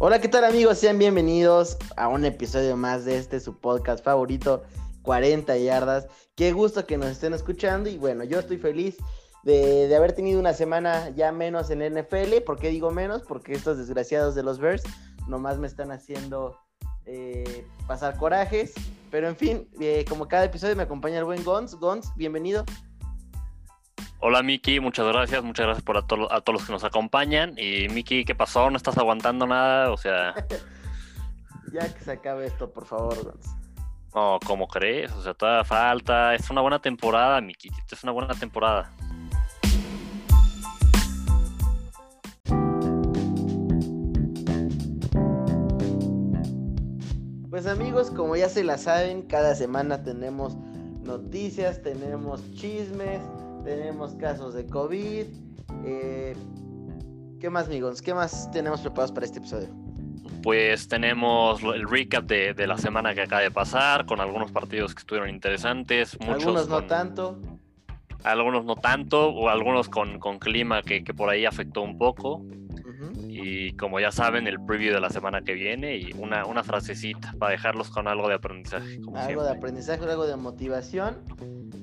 Hola, ¿qué tal amigos? Sean bienvenidos a un episodio más de este su podcast favorito, 40 yardas. Qué gusto que nos estén escuchando y bueno, yo estoy feliz de, haber tenido una semana ya menos en NFL. ¿Por qué digo menos? Porque estos desgraciados de los Bears nomás me están haciendo eh, pasar corajes. Pero en fin, eh, como cada episodio me acompaña el buen Gons. Gons, bienvenido. Hola Miki, muchas gracias, muchas gracias por a, todos los que nos acompañan. Y Miki, ¿qué pasó? ¿No estás aguantando nada? O sea... ya que se acabe esto, por favor. No, ¿cómo crees? O sea, toda falta. Es una buena temporada, Miki. Es una buena temporada. Pues amigos, como ya se la saben, cada semana tenemos noticias, tenemos chismes, tenemos casos de COVID. Eh, ¿Qué más, amigos? ¿Qué más tenemos preparados para este episodio? Pues tenemos el recap de, la semana que acaba de pasar, con algunos partidos que estuvieron interesantes. Muchos algunos no tanto. Algunos no tanto, o algunos con, clima que, por ahí afectó un poco. Y como ya saben, el preview de la semana que viene y una, una frasecita para dejarlos con algo de aprendizaje. algo de aprendizaje, algo de motivación.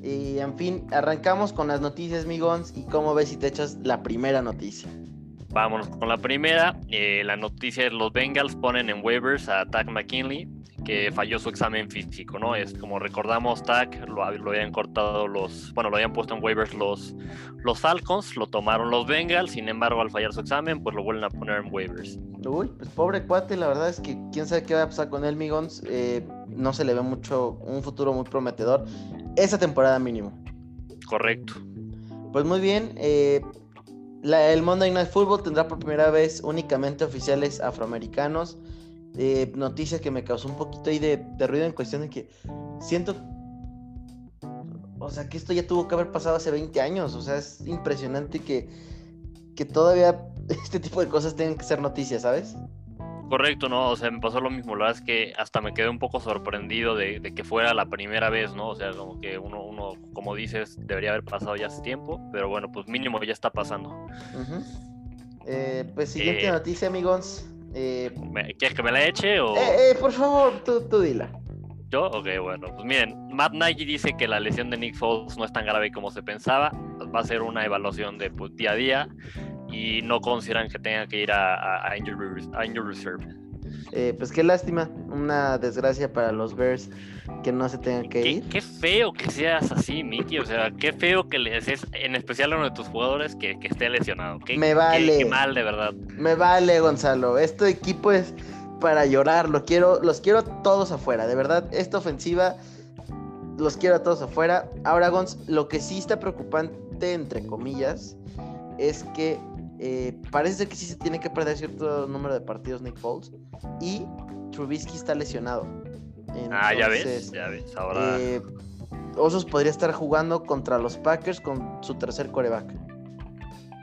Y en fin, arrancamos con las noticias, Migons. ¿Y cómo ves si te echas la primera noticia? Vámonos con la primera. Eh, la noticia es los Bengals ponen en waivers a Tag McKinley, que falló su examen físico, ¿no? Es como recordamos, Tag lo, lo, habían cortado los, bueno, lo habían puesto en waivers los, los Falcons, lo tomaron los Bengals, sin embargo, al fallar su examen, pues lo vuelven a poner en waivers. Uy, pues pobre cuate, la verdad es que quién sabe qué va a pasar con él, Migons. Eh, no se le ve mucho, un futuro muy prometedor. Esa temporada mínimo. Correcto. Pues muy bien, eh, el Monday Night Football tendrá por primera vez únicamente oficiales afroamericanos. Eh, noticia que me causó un poquito ahí de, ruido en cuestión de que siento. O sea, que esto ya tuvo que haber pasado hace 20 años. O sea, es impresionante que, que todavía este tipo de cosas tengan que ser noticias, ¿sabes? Correcto, no, o sea, me pasó lo mismo, la verdad es que hasta me quedé un poco sorprendido de, que fuera la primera vez, ¿no? O sea, como que uno, uno, como dices, debería haber pasado ya hace tiempo, pero bueno, pues mínimo ya está pasando. Eh, pues siguiente eh, noticia, amigos. Eh, ¿Quieres que me la eche o...? por favor, tú, tú dila. ¿Yo? Ok, bueno, pues miren, Matt Nagy dice que la lesión de Nick Foles no es tan grave como se pensaba, va a ser una evaluación de pues, día a día y no consideran que tenga que ir a, a, injury, Reserve. Eh, pues qué lástima, una desgracia para los Bears que no se tengan que ir. Qué feo que seas así, Mickey. O sea, qué feo que le en especial a uno de tus jugadores, que, esté lesionado. Me vale. Qué, mal, de verdad. Me vale, Gonzalo. Este equipo es para llorar. Lo quiero, los quiero todos afuera. De verdad, esta ofensiva los quiero a todos afuera. Ahora, Gonz, lo que sí está preocupante, entre comillas, es que eh, parece que sí se tiene que perder cierto número de partidos Nick Foles. Y Trubisky está lesionado. ah, ya ves, ya ves. Ahora. Eh, Osos podría estar jugando contra los Packers con su tercer coreback.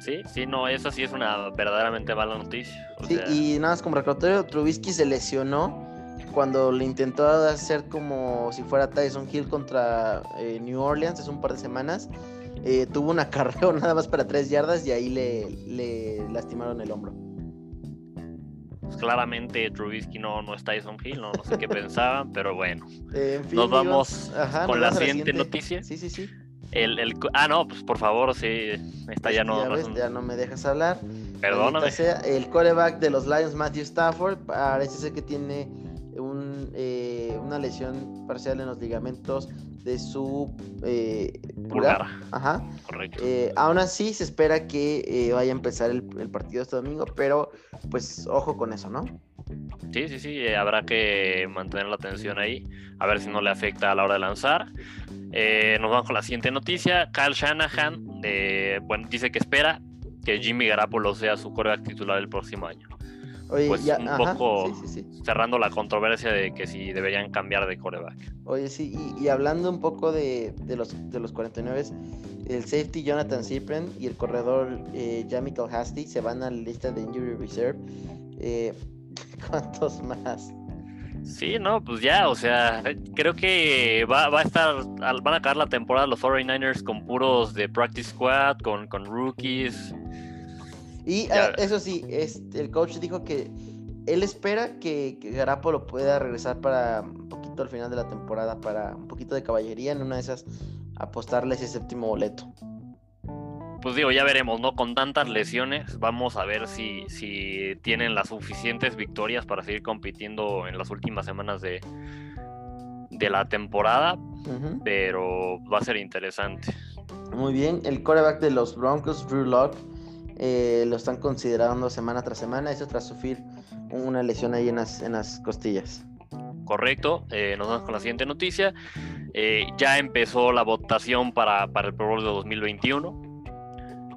Sí, sí, no, eso sí es una verdaderamente mala noticia. sí, y nada más como recordatorio, Trubisky se lesionó cuando le intentó hacer como si fuera Tyson Hill contra eh, New Orleans hace un par de semanas eh, tuvo una carrera nada más para tres yardas y ahí le, lastimaron el hombro. Pues claramente Trubisky no, no es Tyson Hill, no, sé qué pensaban, pero bueno. nos vamos con la siguiente, noticia. Sí, sí, sí. El, ah, no, pues por favor, sí, esta ya no. Ya, no me dejas hablar. Perdóname. el coreback de los Lions, Matthew Stafford, parece ser que tiene un, eh, una lesión parcial en los ligamentos de su eh, pulgar. Ajá. Correcto. Eh, aún así, se espera que eh, vaya a empezar el, partido este domingo, pero pues ojo con eso, ¿no? Sí, sí, sí, habrá que mantener la atención ahí, a ver si no le afecta a la hora de lanzar. nos vamos con la siguiente noticia. Kyle Shanahan bueno, dice que espera que Jimmy Garapolo sea su coreback titular el próximo año. Oye, pues un poco cerrando la controversia de que si deberían cambiar de coreback. Oye, sí, y, hablando un poco de, los, de los 49, el safety Jonathan Cypren y el corredor eh, Jamichael Hasty se van a la lista de Injury Reserve. Eh, ¿Cuántos más? Sí, no, pues ya, o sea, creo que va, va, a estar, van a acabar la temporada los 49ers con puros de practice squad, con, con rookies, y ah, eso sí, este, el coach dijo que él espera que, que Garapolo pueda regresar para un poquito al final de la temporada, para un poquito de caballería, en una de esas apostarle ese séptimo boleto. Pues digo, ya veremos, ¿no? Con tantas lesiones, vamos a ver si, si tienen las suficientes victorias para seguir compitiendo en las últimas semanas de, de la temporada, pero va a ser interesante. Muy bien, el coreback de los Broncos, Drew Locke, eh, lo están considerando semana tras semana, eso tras sufrir una lesión ahí en las, en las costillas. Correcto, eh, nos vamos con la siguiente noticia. Eh, ya empezó la votación para, para, el Pro Bowl de 2021.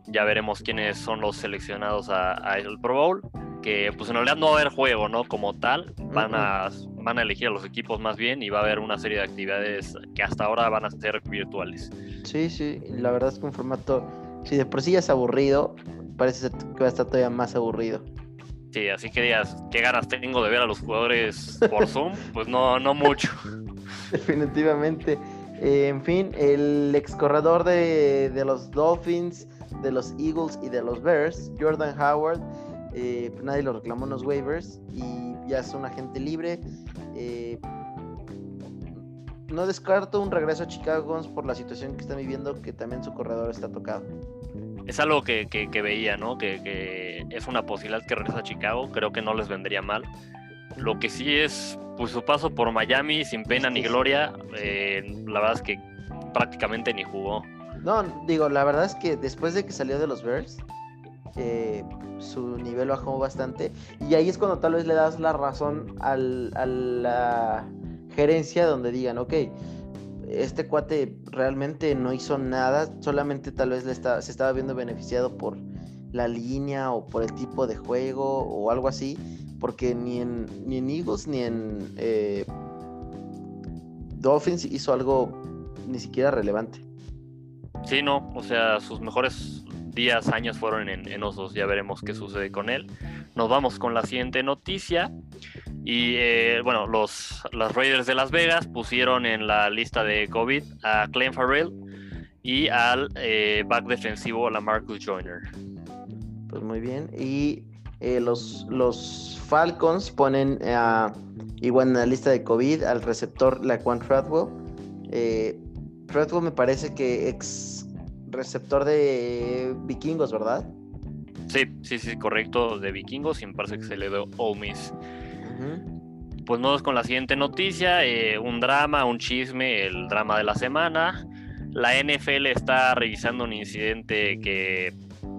Ya veremos quiénes son los seleccionados a, el Pro Bowl. Que pues en realidad no va a haber juego, ¿no? Como tal. Van a, van a elegir a los equipos más bien y va a haber una serie de actividades que hasta ahora van a ser virtuales. Sí, sí, la verdad es que un formato, si de por sí ya es aburrido, parece que va a estar todavía más aburrido. Sí, así que digas, ¿qué ganas tengo de ver a los jugadores por Zoom? Pues no, no mucho. Definitivamente. Eh, en fin, el ex corredor de, los Dolphins, de los Eagles y de los Bears, Jordan Howard, eh, nadie lo reclamó en los waivers y ya es un agente libre. Eh, no descarto un regreso a Chicago por la situación que están viviendo, que también su corredor está tocado es algo que, veía, ¿no? Que, es una posibilidad que regrese a Chicago. Creo que no les vendría mal. Lo que sí es, pues su paso por Miami sin pena ni gloria, eh, la verdad es que prácticamente ni jugó. No, digo, la verdad es que después de que salió de los Bears, eh, su nivel bajó bastante. Y ahí es cuando tal vez le das la razón al, a la gerencia donde digan, ok, este cuate realmente no hizo nada, solamente tal vez le está, se estaba viendo beneficiado por la línea o por el tipo de juego o algo así, porque ni en, ni en Eagles ni en eh, Dolphins hizo algo ni siquiera relevante. Sí, no, o sea, sus mejores días, años fueron en, en Osos, ya veremos qué sucede con él. Nos vamos con la siguiente noticia. Y eh, bueno, los, los Raiders de Las Vegas pusieron en la lista de COVID a Clem Farrell y al eh, back defensivo a Marcus Joyner. Pues muy bien. Y eh, los, los Falcons ponen igual en la lista de COVID al receptor Laquan Treadwell. Treadwell me parece que ex receptor de vikingos, ¿verdad? Sí, sí, sí, correcto, de vikingos y me parece que se le dio Pues vamos con la siguiente noticia, eh, un drama, un chisme, el drama de la semana. La NFL está revisando un incidente que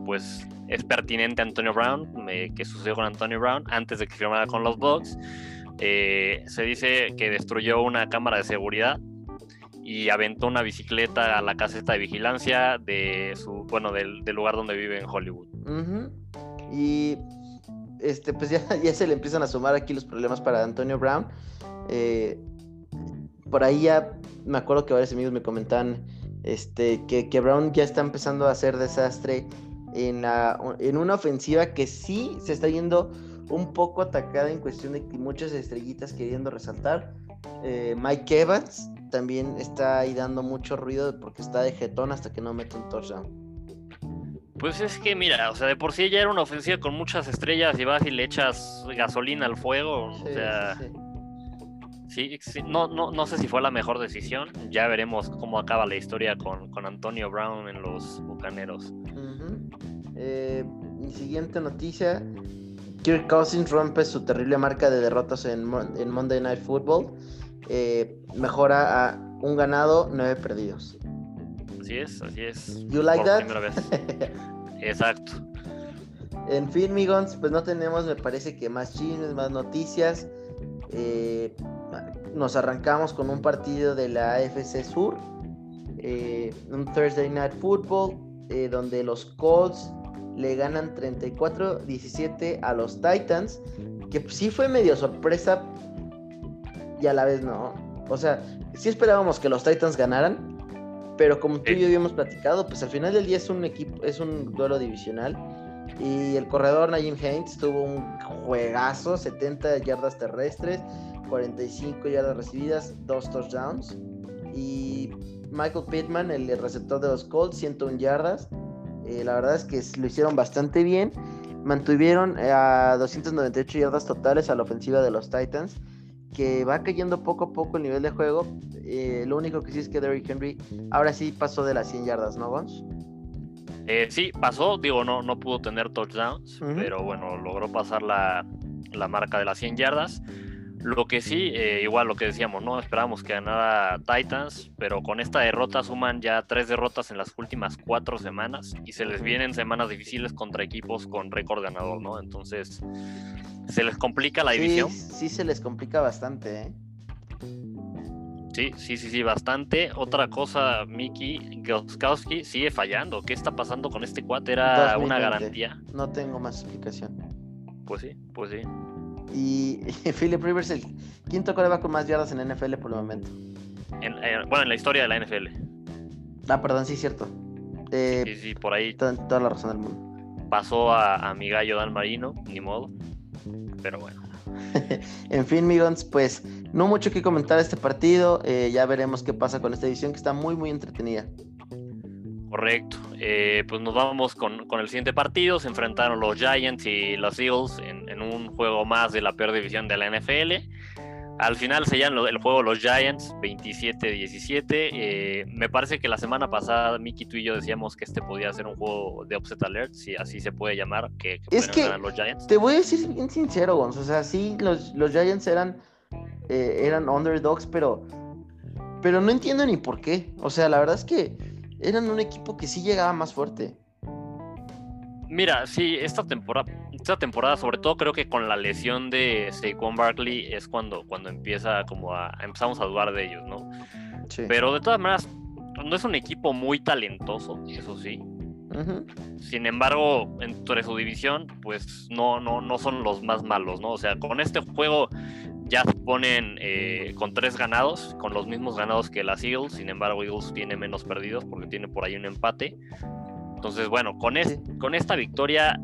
pues es pertinente a Antonio Brown, que sucedió con Antonio Brown antes de que firmara con los Bucks. Eh, se dice que destruyó una cámara de seguridad y aventó una bicicleta a la caseta de vigilancia de su, bueno, del, lugar donde vive en Hollywood. Y este, pues ya, ya se le empiezan a sumar aquí los problemas para Antonio Brown. Eh, por ahí ya me acuerdo que varios amigos me comentaban este, que, que, Brown ya está empezando a hacer desastre en, la, en una ofensiva que sí se está yendo un poco atacada en cuestión de muchas estrellitas queriendo resaltar. Eh, Mike Evans también está ahí dando mucho ruido porque está de jetón hasta que no mete un touchdown. Pues es que mira, o sea, de por sí ya era una ofensiva con muchas estrellas y vas y le echas gasolina al fuego. o sea, sí, no, no, no sé si fue la mejor decisión. Ya veremos cómo acaba la historia con, Antonio Brown en los Bucaneros. Eh, mi siguiente noticia. Kirk Cousins rompe su terrible marca de derrotas en, Monday Night Football. Eh, mejora a un ganado, nueve perdidos. Así es, así es. You like that? Exacto. En fin, Migons, pues no tenemos, me parece que más chismes, más noticias. Eh, nos arrancamos con un partido de la AFC Sur, eh, un Thursday Night Football, eh, donde los Colts le ganan 34-17 a los Titans, que sí fue medio sorpresa y a la vez no. O sea, sí esperábamos que los Titans ganaran, pero como tú y yo habíamos platicado, pues al final del día es un equipo, es un duelo divisional. Y el corredor Najim Haynes tuvo un juegazo, 70 yardas terrestres, 45 yardas recibidas, dos touchdowns. Y Michael Pittman, el receptor de los Colts, 101 yardas. Eh, la verdad es que lo hicieron bastante bien. mantuvieron a 298 yardas totales a la ofensiva de los Titans, que va cayendo poco a poco el nivel de juego. Eh, lo único que sí es que Derrick Henry ahora sí pasó de las 100 yardas, ¿no, Gons? Eh, sí, pasó, digo, no, no pudo tener touchdowns, pero bueno, logró pasar la, la, marca de las 100 yardas. Lo que sí, eh, igual lo que decíamos, no esperábamos que ganara Titans, pero con esta derrota suman ya tres derrotas en las últimas cuatro semanas y se les vienen semanas difíciles contra equipos con récord ganador, ¿no? Entonces, se les complica la división. Sí, se les complica bastante, ¿eh? Sí, sí, sí, sí, bastante. Otra cosa, Miki Goskowski sigue fallando. ¿Qué está pasando con este cuate? Era una garantía. No tengo más explicación. Pues sí, pues sí. Y, Philip Rivers, el quinto coreback con más yardas en NFL por el momento. Eh, bueno, en la historia de la NFL. Ah, perdón, sí, cierto. Eh, sí, sí, por ahí. Toda, la razón del mundo. Pasó a, a mi gallo Dan Marino, ni modo. Pero bueno. en fin, Migons, pues no mucho que comentar este partido. Eh, ya veremos qué pasa con esta edición que está muy, muy entretenida. Correcto. Eh, pues nos vamos con, el siguiente partido. Se enfrentaron los Giants y los Eagles en, en, un juego más de la peor división de la NFL. Al final sellan el juego los Giants 27-17. Eh, me parece que la semana pasada Miki, tú y yo decíamos que este podía ser un juego de upset alert, si así se puede llamar, que, es que los Giants. Te voy a decir bien sincero, Gonz. O sea, sí, los, los Giants eran, eh, eran underdogs, pero, pero no entiendo ni por qué. O sea, la verdad es que eran un equipo que sí llegaba más fuerte. Mira, sí, esta temporada, esta temporada, sobre todo creo que con la lesión de Saquon Barkley es cuando, cuando empieza como a, empezamos a dudar de ellos, ¿no? Sí. Pero de todas maneras, no es un equipo muy talentoso, eso sí. Sin embargo, entre su división, pues no, no, no son los más malos, ¿no? O sea, con este juego ya se ponen eh, con tres ganados, con los mismos ganados que las Eagles. Sin embargo, Eagles tiene menos perdidos porque tiene por ahí un empate. Entonces, bueno, con, con esta victoria,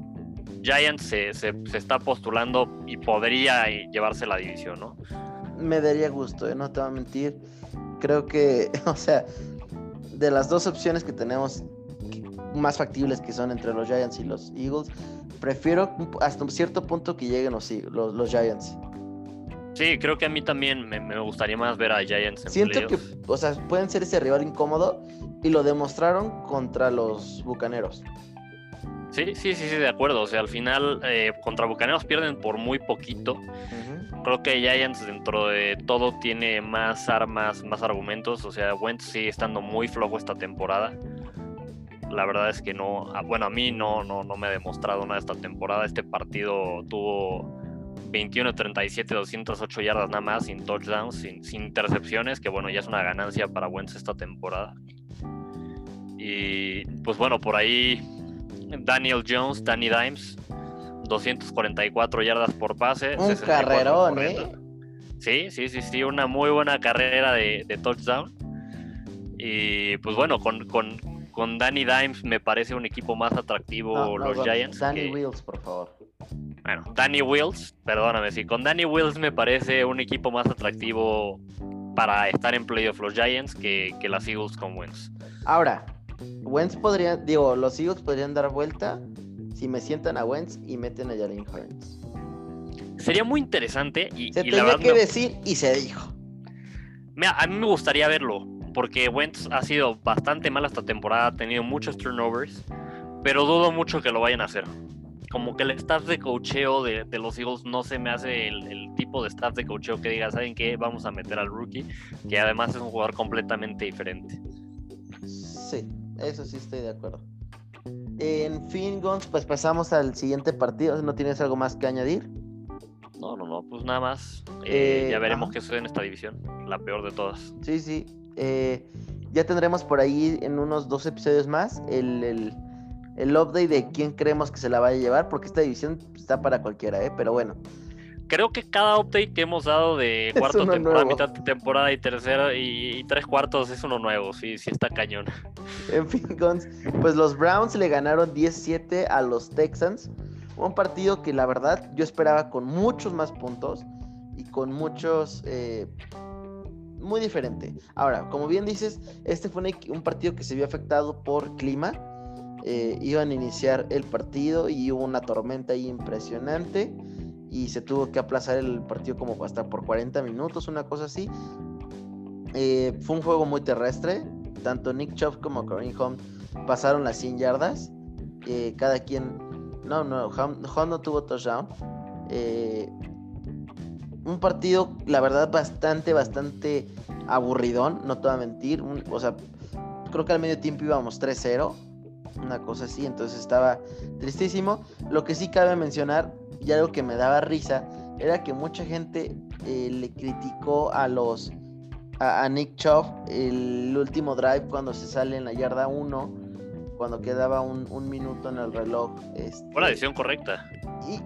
Giants se, está postulando y podría llevarse la división, ¿no? Me daría gusto, ¿eh? no te voy a mentir. Creo que, o sea, de las dos opciones que tenemos más factibles que son entre los Giants y los Eagles, prefiero hasta un cierto punto que lleguen los, los, Giants. Sí, creo que a mí también me, gustaría más ver a Giants en Siento que, o sea, pueden ser ese rival incómodo y lo demostraron contra los Bucaneros. Sí, sí, sí, sí, de acuerdo. O sea, al final eh, contra Bucaneros pierden por muy poquito. Creo que Giants dentro de todo tiene más armas, más argumentos. O sea, Wentz sigue estando muy flojo esta temporada. La verdad es que no, ah, bueno, a mí no, no, no me ha demostrado nada esta temporada. Este partido tuvo 21-37, 208 yardas nada más, sin touchdowns, sin, sin intercepciones, que bueno, ya es una ganancia para Wentz esta temporada. Y pues bueno, por ahí Daniel Jones, Danny Dimes, 244 yardas por pase. Un carrerón, ¿eh? Sí, sí, sí, sí, una muy buena carrera de, touchdown. Y pues bueno, con, con, con, Danny Dimes me parece un equipo más atractivo los Giants. Danny Wills, por favor. Bueno, Danny Wills, perdóname, sí, con Danny Wills me parece un equipo más atractivo para estar en playoff los Giants que, que las Eagles con Wentz. Ahora, Wentz podría, digo, los Eagles podrían dar vuelta si me sientan a Wentz y meten a Jalen Hurts. Sería muy interesante y, se tenía que decir y se dijo. Mira, a mí me gustaría verlo porque Wentz ha sido bastante mal esta temporada, ha tenido muchos turnovers, pero dudo mucho que lo vayan a hacer. Como que el staff de cocheo de, los Eagles no se me hace el, el, tipo de staff de cocheo que diga, ¿saben qué? Vamos a meter al rookie, que además es un jugador completamente diferente. Sí, eso sí estoy de acuerdo. En fin, Gons, pues pasamos al siguiente partido. ¿No tienes algo más que añadir? No, no, no, pues nada más. Eh, ya eh, veremos qué sucede en esta división, la peor de todas. Sí, sí. Eh, ya tendremos por ahí en unos dos episodios más el, el, el, update de quién creemos que se la vaya a llevar, porque esta división está para cualquiera, ¿eh? Pero bueno, creo que cada update que hemos dado de cuarto temporada, mitad de temporada y tercera y, tres cuartos es uno nuevo, sí, sí está cañón. En fin, pues los Browns le ganaron 17 a los Texans. Un partido que la verdad yo esperaba con muchos más puntos y con muchos... Eh, muy diferente. Ahora, como bien dices, este fue un partido que se vio afectado por clima eh, iban a iniciar el partido y hubo una tormenta ahí impresionante y se tuvo que aplazar el partido como hasta por 40 minutos, una cosa así. Eh, fue un juego muy terrestre, tanto Nick Chubb como Kareem Hunt pasaron las 100 yardas, eh, cada quien, no, no, Hunt, no tuvo touchdown. Un partido, la verdad, bastante, bastante aburridón, no te voy a mentir. o sea, creo que al medio tiempo íbamos 3-0 una cosa así, entonces estaba tristísimo. Lo que sí cabe mencionar, y algo que me daba risa, era que mucha gente eh, le criticó a los a, Nick Chubb el último drive cuando se sale en la yarda 1, cuando quedaba un, minuto en el reloj. Este, Fue la decisión correcta.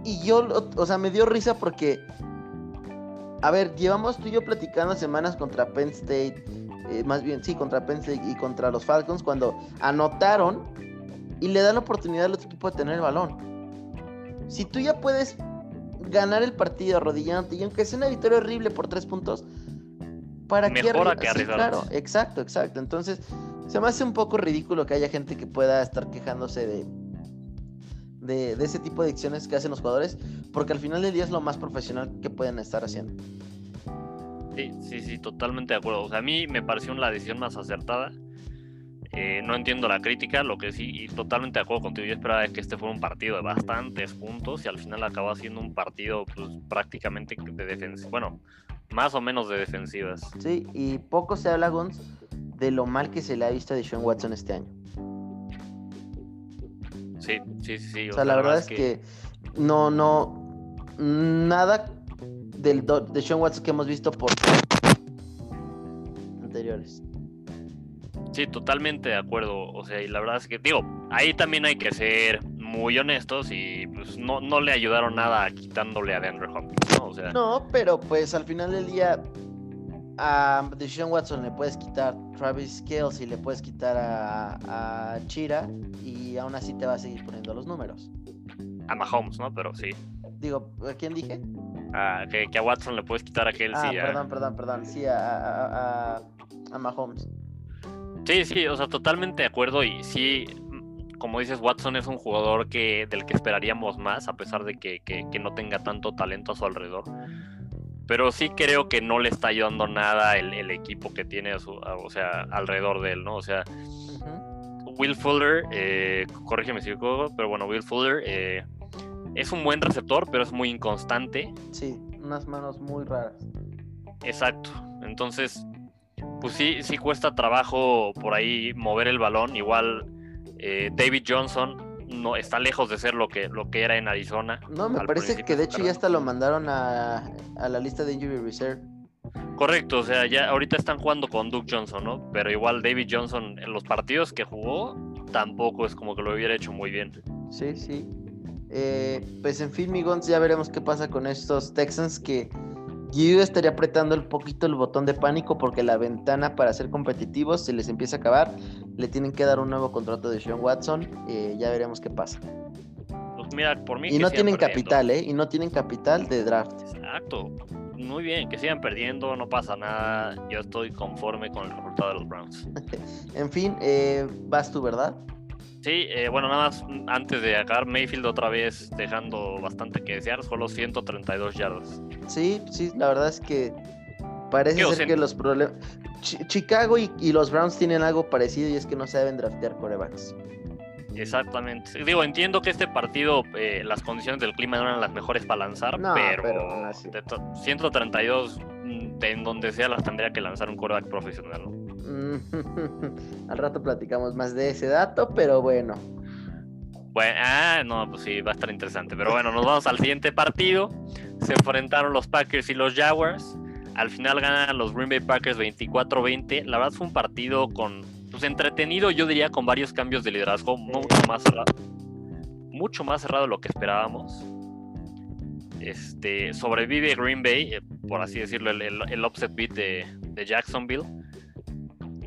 Y, yo, o sea, me dio risa porque, a ver, llevamos tú y yo platicando semanas contra Penn State. Eh, más bien, sí, contra Penn State y contra los Falcons, cuando anotaron y le da la oportunidad al otro equipo de tener el balón. Si tú ya puedes ganar el partido arrodillándote y aunque sea una victoria horrible por tres puntos, ¿para qué arriesgar? claro, exacto, exacto. Entonces, se me hace un poco ridículo que haya gente que pueda estar quejándose de, de, ese tipo de acciones que hacen los jugadores, porque al final del día es lo más profesional que pueden estar haciendo. Sí, sí, sí, totalmente de acuerdo. O sea, a mí me pareció la decisión más acertada. Eh, no entiendo la crítica, lo que sí, y totalmente de acuerdo contigo, yo esperaba que este fuera un partido de bastantes puntos y al final acabó siendo un partido pues, prácticamente de defensa, bueno, más o menos de defensivas. Sí, y poco se habla, de lo mal que se le ha visto a Sean Watson este año. Sí, sí, sí. O, sea, la, verdad, es que... no, no, nada del de Sean Watson que hemos visto por anteriores. Sí, totalmente de acuerdo. O sea, y la verdad es que, digo, ahí también hay que ser muy honestos y pues no, no le ayudaron nada quitándole a DeAndre Hopkins, ¿no? O sea, no, pero pues al final del día a Deshaun Watson le puedes quitar Travis Kelce y le puedes quitar a, a, Chira y aún así te va a seguir poniendo los números. A Mahomes, ¿no? Pero sí. Digo, ¿a quién dije? que, a Watson le puedes quitar a Kelce. Ah, perdón, perdón, perdón. Sí, a, a, a Mahomes. Sí, sí, o sea, totalmente de acuerdo y sí, como dices, Watson es un jugador que, del que esperaríamos más, a pesar de que, no tenga tanto talento a su alrededor. Pero sí creo que no le está ayudando nada el, equipo que tiene a su, o sea, alrededor de él, ¿no? O sea, Will Fuller, eh, corrígeme si equivoco, pero bueno, Will Fuller eh, es un buen receptor, pero es muy inconstante. Sí, unas manos muy raras. Exacto. Entonces, pues sí, sí cuesta trabajo por ahí mover el balón. Igual eh, David Johnson no está lejos de ser lo que, lo que era en Arizona. No, me parece que de hecho ya hasta lo mandaron a, la lista de injury reserve. Correcto, o sea, ya ahorita están jugando con Duke Johnson, ¿no? Pero igual David Johnson en los partidos que jugó tampoco es como que lo hubiera hecho muy bien. Sí, sí. Eh, pues en fin, Migons, ya veremos qué pasa con estos Texans que yo estaría apretando un poquito el botón de pánico porque la ventana para ser competitivos se les empieza a acabar. Le tienen que dar un nuevo contrato de Sean Watson. Eh, ya veremos qué pasa. Pues mira, por mí. Y no tienen capital, ¿eh? Y no tienen capital de draft. Exacto. Muy bien, que sigan perdiendo, no pasa nada. Yo estoy conforme con el resultado de los Browns. en fin, eh, vas tú, ¿verdad? Sí, eh, bueno, nada más antes de acabar, Mayfield otra vez dejando bastante que desear, solo 132 yardas. Sí, sí, la verdad es que parece ser que los problemas. Chicago y, los Browns tienen algo parecido y es que no saben draftear corebacks. Exactamente. Digo, entiendo que este partido, eh, las condiciones del clima no eran las mejores para lanzar, pero, 132, mm, en donde sea, las tendría que lanzar un coreback profesional. ¿no? Al rato platicamos más de ese dato, pero bueno. Bueno, ah, no, pues sí, va a estar interesante. Pero bueno, nos vamos al siguiente partido. Se enfrentaron los Packers y los Jaguars. Al final ganan los Green Bay Packers 24-20. La verdad fue un partido con, pues entretenido, yo diría, con varios cambios de liderazgo, mucho más cerrado, mucho más cerrado de lo que esperábamos. Este, sobrevive Green Bay, eh, por así decirlo, el, el, upset beat de, Jacksonville.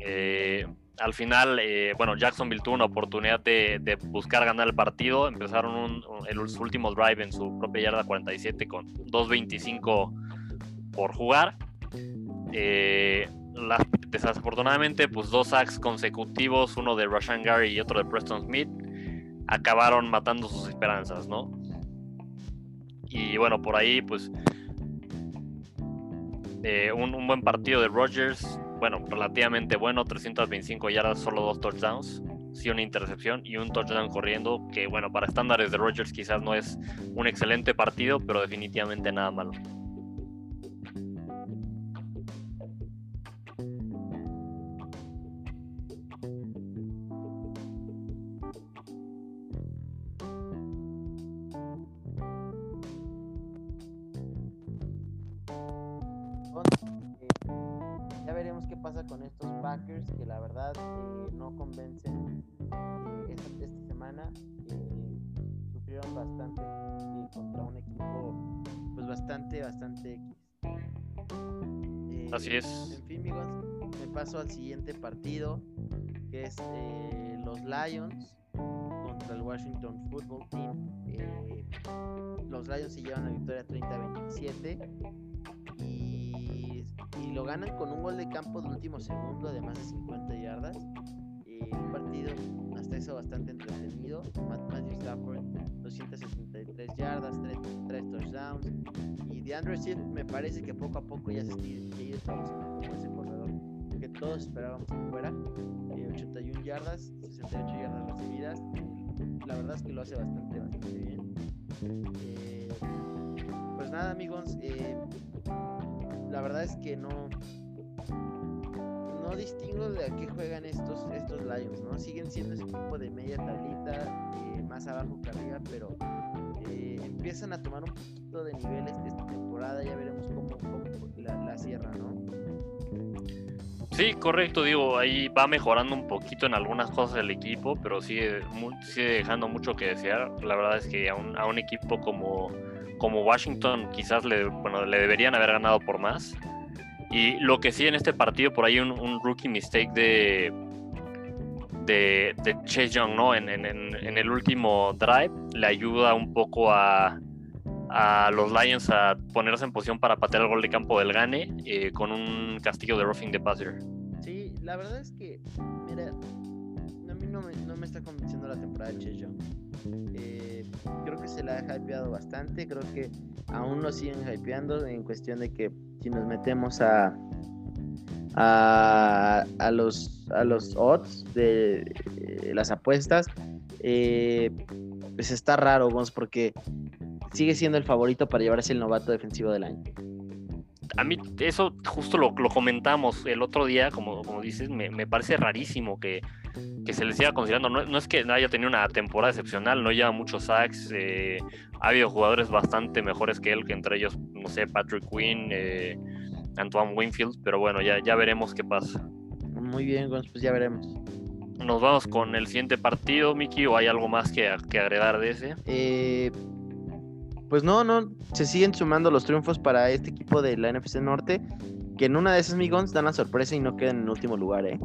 Eh, al final, eh, bueno, Jacksonville tuvo una oportunidad de, buscar ganar el partido. Empezaron el último drive en su propia yarda 47 con 2.25 por jugar. Eh, desafortunadamente, pues dos sacks consecutivos, uno de Rashan Gary y otro de Preston Smith. acabaron matando sus esperanzas, ¿no? Y bueno, por ahí, pues, eh, un, buen partido de Rodgers, bueno, relativamente bueno, 325 yardas, solo dos touchdowns, sí una intercepción y un touchdown corriendo, que bueno, para estándares de Rodgers quizás no es un excelente partido, pero definitivamente nada malo. Que la verdad eh, no convencen eh, esta, semana. Eh, sufrieron bastante contra un equipo pues bastante, bastante X. Así es. En fin, amigos, me paso al siguiente partido, que es los Lions contra el Washington Football Team. los Lions se llevan la victoria 30-27 y lo ganan con un gol de campo de último segundo de más de 50 yardas. Eh, un partido hasta eso bastante entretenido. Matthew Stafford, 273 yardas, 3, touchdowns. Y DeAndre Swift me parece que poco a poco ya se está como ese corredor que todos esperábamos que fuera. 81 eh, yardas, 68 yardas recibidas. la verdad es que lo hace bastante, bastante bien. Eh, pues nada, amigos la verdad es que no no distingo de a qué juegan estos estos Lions, ¿no? Siguen siendo ese equipo de media tablita, eh, más abajo que arriba, pero eh, empiezan a tomar un poquito de niveles de esta temporada, ya veremos cómo, la, la cierra, ¿no? Sí, correcto, digo, ahí va mejorando un poquito en algunas cosas el equipo, pero sigue, sigue dejando mucho que desear. La verdad es que a un, a un equipo como, como Washington quizás le, bueno, le deberían haber ganado por más. Y lo que sí en este partido, por ahí un, rookie mistake de, de, de Chase Young, ¿no? En, en, el último drive le ayuda un poco a, a los Lions a ponerse en posición para patear el gol de campo del Gane eh, con un castillo de roughing the passer. Sí, la verdad es que, mira, no me, no me está convenciendo la temporada de Chase Young. Eh, creo que se la ha hypeado bastante, creo que aún lo siguen hypeando en cuestión de que si nos metemos a a, los a los odds de, las apuestas eh, pues está raro porque sigue siendo el favorito para llevarse el novato defensivo del año a mí eso justo lo, lo comentamos el otro día, como, como dices, me, me parece rarísimo que, que, se le siga considerando. No, no, es que haya tenido una temporada excepcional, no lleva muchos sacks, eh, ha habido jugadores bastante mejores que él, que entre ellos, no sé, Patrick Quinn, eh, Antoine Winfield, pero bueno, ya, ya veremos qué pasa. Muy bien, pues ya veremos. Nos vamos con el siguiente partido, Miki, o hay algo más que, que agregar de ese? Eh, pues no, no, se siguen sumando los triunfos para este equipo de la NFC Norte, que en una de esas Migons dan la sorpresa y no quedan en último lugar, ¿eh?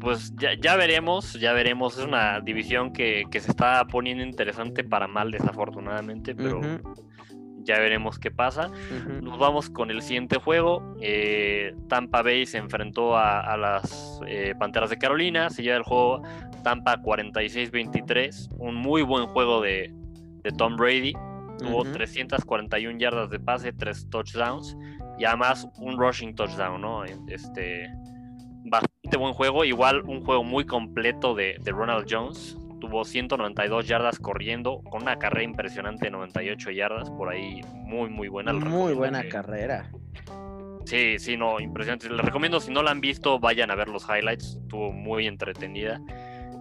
Pues ya, ya veremos, ya veremos. Es una división que, se está poniendo interesante para mal, desafortunadamente, pero ya veremos qué pasa. Nos vamos con el siguiente juego. Eh, Tampa Bay se enfrentó a, las eh, Panteras de Carolina, se lleva el juego Tampa 46-23, un muy buen juego de, de Tom Brady. Tuvo 341 yardas de pase, 3 touchdowns y además un rushing touchdown, ¿no? Este, bastante buen juego, igual un juego muy completo de, Ronald Jones. Tuvo 192 yardas corriendo, con una carrera impresionante de 98 yardas, por ahí muy, muy buena. Muy buena carrera. Sí, sí, no, impresionante. Les recomiendo, si no la han visto, vayan a ver los highlights. Estuvo muy entretenida.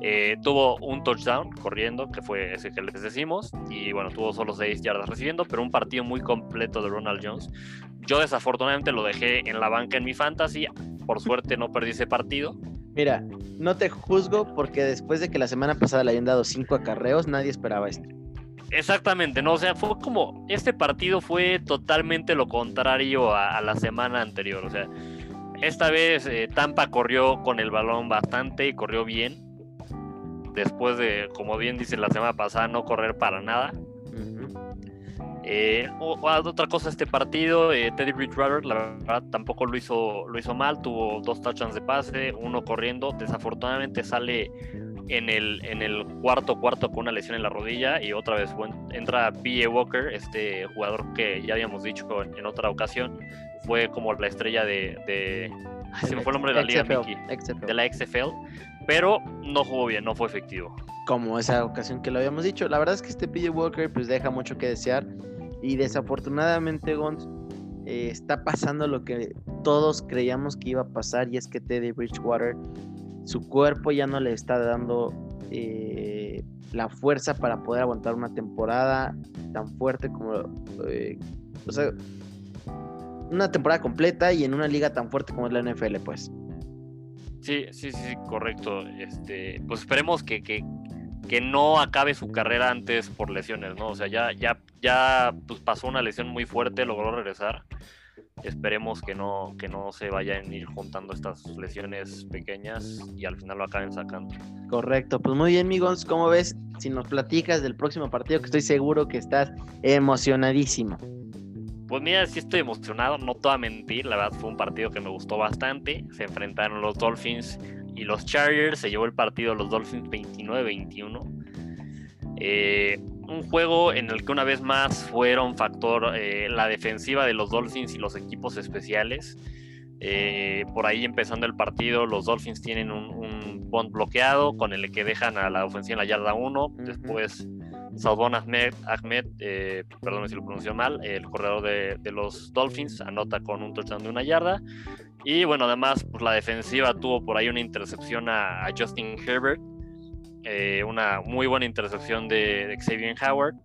Eh, tuvo un touchdown corriendo, que fue ese que les decimos, y bueno, tuvo solo 6 yardas recibiendo, pero un partido muy completo de Ronald Jones. Yo desafortunadamente lo dejé en la banca en mi fantasy, por suerte no perdí ese partido. Mira, no te juzgo porque después de que la semana pasada le hayan dado 5 acarreos, nadie esperaba esto. Exactamente, ¿no? O sea, fue como, este partido fue totalmente lo contrario a, la semana anterior, o sea, esta vez eh, Tampa corrió con el balón bastante y corrió bien, después de, como bien dice la semana pasada, no correr para nada. Eh, otra cosa este partido, eh, Teddy Bridgewater, la verdad tampoco lo hizo, lo hizo mal, tuvo dos touchdowns de pase, uno corriendo, desafortunadamente sale en el, en el cuarto cuarto con una lesión en la rodilla y otra vez entra B.A. Walker, este jugador que ya habíamos dicho en, otra ocasión, fue como la estrella de... se me fue el nombre de la liga, de la XFL, pero no jugó bien, no fue efectivo. Como esa ocasión que lo habíamos dicho, la verdad es que este B.A. Walker pues deja mucho que desear y desafortunadamente Gons eh, está pasando lo que todos creíamos que iba a pasar y es que Teddy Bridgewater su cuerpo ya no le está dando eh, la fuerza para poder aguantar una temporada tan fuerte como, eh, o sea, una temporada completa y en una liga tan fuerte como es la NFL, pues. Sí, sí, sí, correcto. Este, pues esperemos que, que, que, no acabe su carrera antes por lesiones, ¿no? O sea, ya, ya, ya pues pasó una lesión muy fuerte, logró regresar esperemos que no, que no se vayan a ir juntando estas lesiones pequeñas y al final lo acaben sacando. Correcto, pues muy bien, amigos, ¿cómo ves? Si nos platicas del próximo partido, que estoy seguro que estás emocionadísimo. Pues mira, sí estoy emocionado, no te voy a mentir, la verdad fue un partido que me gustó bastante. Se enfrentaron los Dolphins y los Chargers, se llevó el partido los Dolphins 29-21. Eh, un juego en el que una vez más fueron factor eh, la defensiva de los Dolphins y los equipos especiales. Eh, por ahí empezando el partido, los Dolphins tienen un, un punt bloqueado con el que dejan a la ofensiva en la yarda 1. Después, Salvon Ahmed, Ahmed eh, perdón si lo pronuncio mal, el corredor de, los Dolphins, anota con un touchdown de una yarda. Y bueno, además, pues, la defensiva tuvo por ahí una intercepción a Justin Herbert eh, una muy buena intercepción de, Xavier Howard,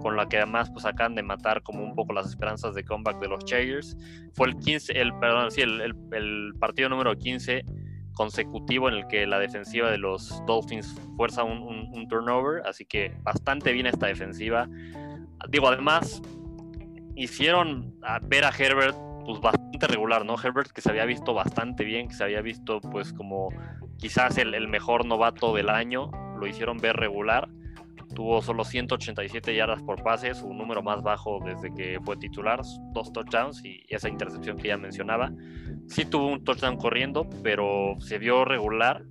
con la que además pues acaban de matar como un poco las esperanzas de comeback de los Chargers. Fue el 15, el, perdón, sí, el, partido número 15 consecutivo en el que la defensiva de los Dolphins fuerza un, turnover, así que bastante bien esta defensiva. Digo, además, hicieron ver a Herbert pues bastante regular, ¿no? Herbert que se había visto bastante bien, que se había visto pues como quizás el, mejor novato del año, lo hicieron ver regular. Tuvo solo 187 yardas por pase, su número más bajo desde que fue titular, dos touchdowns y esa intercepción que ya mencionaba. Sí tuvo un touchdown corriendo, pero se vio regular.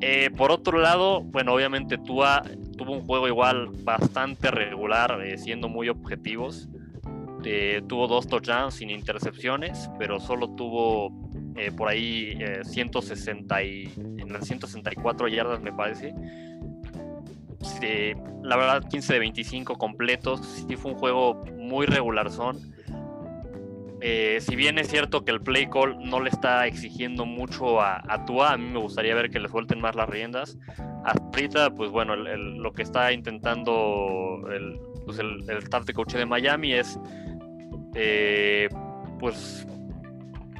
Eh, por otro lado, bueno, obviamente Tua tuvo un juego igual bastante regular, eh, siendo muy objetivos. Eh, tuvo dos touchdowns sin intercepciones, pero solo tuvo por ahí 160 eh, y, en las 164 yardas me parece. La verdad 15 de 25 completos, sí fue un juego muy regular son. Eh, si bien es cierto que el play call no le está exigiendo mucho a, a Tua, a mí me gustaría ver que le suelten más las riendas. Ahorita, pues bueno, lo que está intentando el, pues el, staff de coach de Miami es pues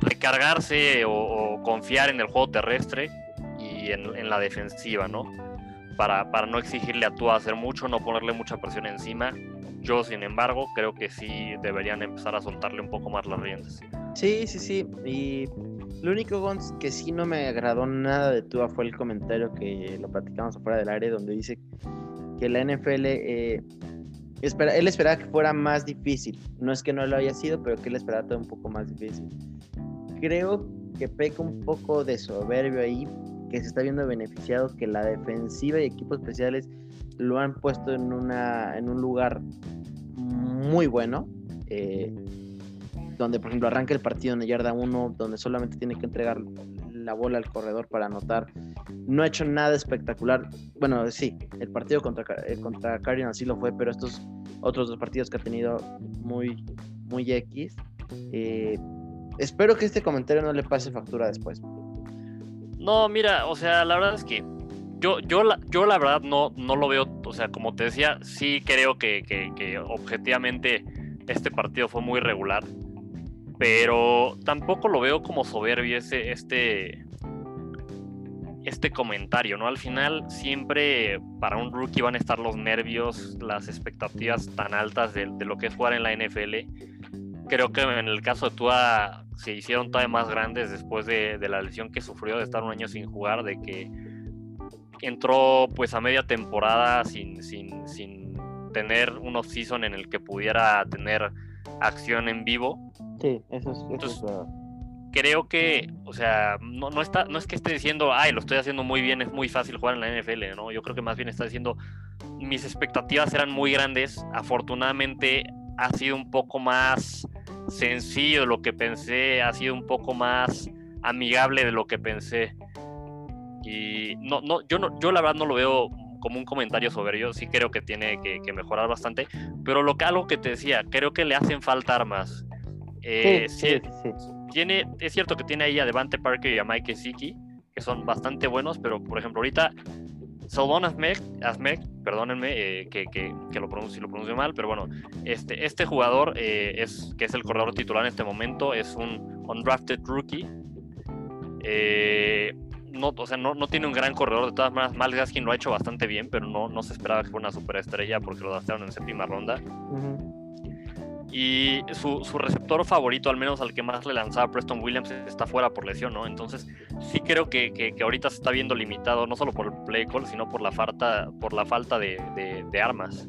recargarse o, confiar en el juego terrestre y en, la defensiva, ¿no? Para, para, no exigirle a Tua hacer mucho, no ponerle mucha presión encima. Yo, sin embargo, creo que sí deberían empezar a soltarle un poco más las riendas. Sí, sí, sí. Y lo único, Gons, que sí no me agradó nada de Tua fue el comentario que lo platicamos afuera del área, donde dice que la NFL, eh, espera, él esperaba que fuera más difícil. No es que no lo haya sido, pero que él esperaba todo un poco más difícil creo que peca un poco de soberbio ahí, que se está viendo beneficiado, que la defensiva y equipos especiales lo han puesto en, una, en un lugar muy bueno, eh, donde por ejemplo arranca el partido en la yarda 1, donde solamente tiene que entregar la bola al corredor para anotar. No ha hecho nada espectacular. Bueno, sí, el partido contra, eh, contra Cardinals sí lo fue, pero estos otros dos partidos que ha tenido muy, muy X. Eh, Espero que este comentario no le pase factura después. No, mira, o sea, la verdad es que yo, yo, la, yo la verdad no, no lo veo, o sea, como te decía, sí creo que, que, objetivamente este partido fue muy regular, pero tampoco lo veo como soberbio ese, este, este comentario, ¿no? Al final siempre para un rookie van a estar los nervios, las expectativas tan altas de lo que es jugar en la NFL creo que en el caso de Tua se hicieron todavía más grandes después de, la lesión que sufrió de estar un año sin jugar, de que entró pues a media temporada sin, sin, sin tener un off-season en el que pudiera tener acción en vivo. Sí, eso es, creo que, o sea, no, no, está, no es que esté diciendo, ay, lo estoy haciendo muy bien, es muy fácil jugar en la NFL, ¿no? Yo creo que más bien está diciendo, mis expectativas eran muy grandes, afortunadamente ha sido un poco más sencillo de lo que pensé, ha sido un poco más amigable de lo que pensé. Y no, no, yo no, yo la verdad no lo veo como un comentario sobre ello, sí creo que tiene que, mejorar bastante, pero lo que algo que te decía, creo que le hacen falta armas. Eh, sí, sí, tiene, es cierto que tiene ahí a Devante Parker y a Mike Siki, que son bastante buenos, pero por ejemplo ahorita Salvon Azmek, perdónenme eh, que, que, lo pronuncie, lo pronuncio mal, pero bueno, este, este jugador eh, es, que es el corredor titular en este momento, es un undrafted rookie. Eh, no, o sea, no, no, tiene un gran corredor, de todas maneras, Mal Gaskin lo ha hecho bastante bien, pero no, no se esperaba que fuera una superestrella porque lo draftaron en séptima ronda. Y su, receptor favorito, al menos al que más le lanzaba Preston Williams, está fuera por lesión, ¿no? Entonces, sí creo que, ahorita se está viendo limitado, no solo por el play call, sino por la falta, por la falta de, armas.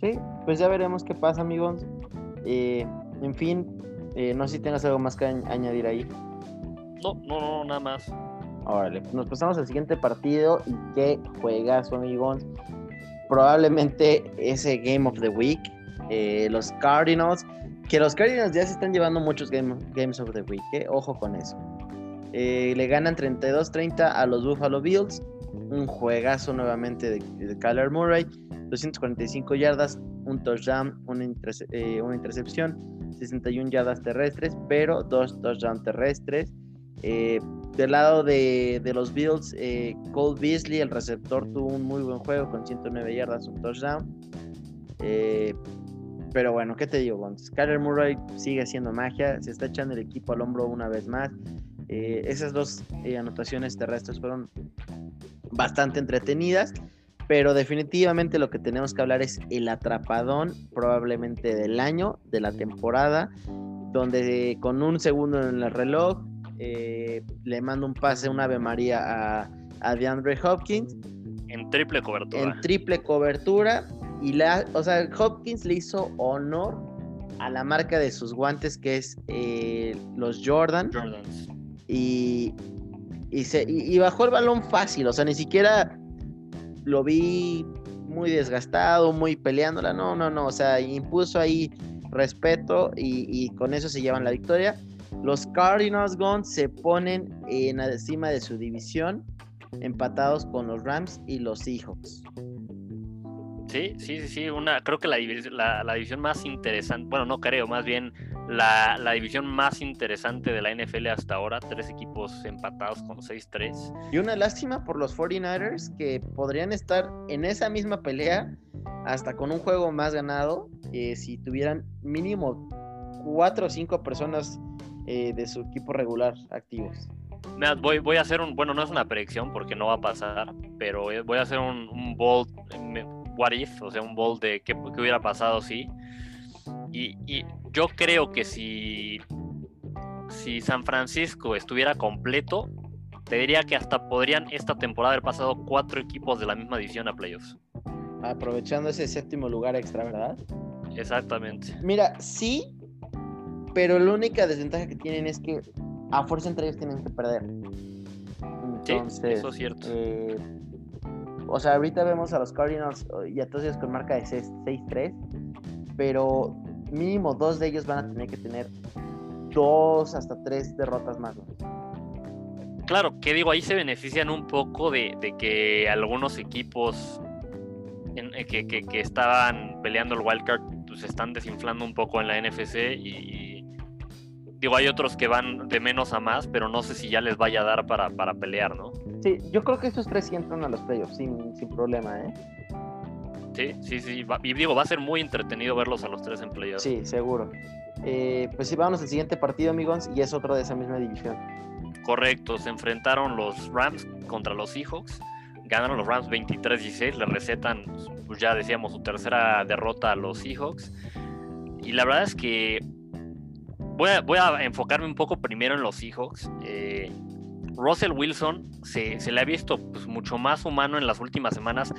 Sí, pues ya veremos qué pasa, amigos. Eh, en fin, eh, no sé si tengas algo más que añadir ahí. No, no, no, nada más. Órale, pues nos pasamos al siguiente partido y qué juegazo, amigos. Probablemente ese Game of the Week eh, los Cardinals, que los Cardinals ya se están llevando muchos Games of the Week, eh, ojo con eso. Eh, le ganan 32-30 a los Buffalo Bills, un juegazo nuevamente de, Kyler Murray, 245 yardas, un touchdown, una, intercepción, 61 yardas terrestres, pero dos touchdowns terrestres. del lado de, los Bills, Cole Beasley, el receptor, tuvo un muy buen juego con 109 yardas, un touchdown. Pero bueno, ¿qué te digo, Skyler Murray sigue haciendo magia, se está echando el equipo al hombro una vez más. Eh, esas dos eh, anotaciones terrestres fueron bastante entretenidas, pero definitivamente lo que tenemos que hablar es el atrapadón, probablemente del año, de la temporada, donde con un segundo en el reloj eh, le manda un pase, un Ave María a, a DeAndre Hopkins. En triple cobertura. En triple cobertura y la, o sea, Hopkins le hizo honor a la marca de sus guantes que es eh, los Jordan. Jordans. Y, y, se, y, bajó el balón fácil, o sea, ni siquiera lo vi muy desgastado, muy peleándola. No, no, no, o sea, impuso ahí respeto y, y con eso se llevan la victoria. Los Cardinals Guns se ponen en encima de su división, empatados con los Rams y los Seahawks. Sí, sí, sí, sí. Una, creo que la, la, división más interesante, bueno, no creo, más bien la, división más interesante de la NFL hasta ahora. Tres equipos empatados con 6-3. Y una lástima por los 49ers que podrían estar en esa misma pelea hasta con un juego más ganado eh, si tuvieran mínimo cuatro o cinco personas eh, de su equipo regular activos. Voy, voy, a hacer un, bueno, no es una predicción porque no va a pasar, pero eh, voy a hacer un, un bold what if, o sea, un bold de qué, hubiera pasado si. Y, yo creo que si, si San Francisco estuviera completo, te diría que hasta podrían esta temporada haber pasado cuatro equipos de la misma división a playoffs. Aprovechando ese séptimo lugar extra, ¿verdad? Exactamente. Mira, sí, pero la única desventaja que tienen es que a fuerza entre ellos tienen que perder. Entonces, sí, eso es cierto. Eh, o sea, ahorita vemos a los Cardinals y a todos ellos con marca de 6-3, pero mínimo dos de ellos van a tener que tener dos hasta tres derrotas más. Claro, que digo, ahí se benefician un poco de, que algunos equipos eh, que, estaban peleando el wildcard pues están desinflando un poco en la NFC y, digo, hay otros que van de menos a más, pero no sé si ya les vaya a dar para, para pelear, ¿no? Sí, yo creo que estos tres sí entran a los playoffs sin, sin problema, ¿eh? Sí, sí, sí. y digo, va a ser muy entretenido verlos a los tres en playoffs. Sí, seguro. Eh, pues sí, vamos al siguiente partido, amigos, y es otro de esa misma división. Correcto, se enfrentaron los Rams contra los Seahawks. Ganaron los Rams 23-16, le recetan, pues ya decíamos, su tercera derrota a los Seahawks. Y la verdad es que voy a, enfocarme un poco primero en los Seahawks. Eh, Russell Wilson se, le ha visto pues, mucho más humano en las últimas semanas.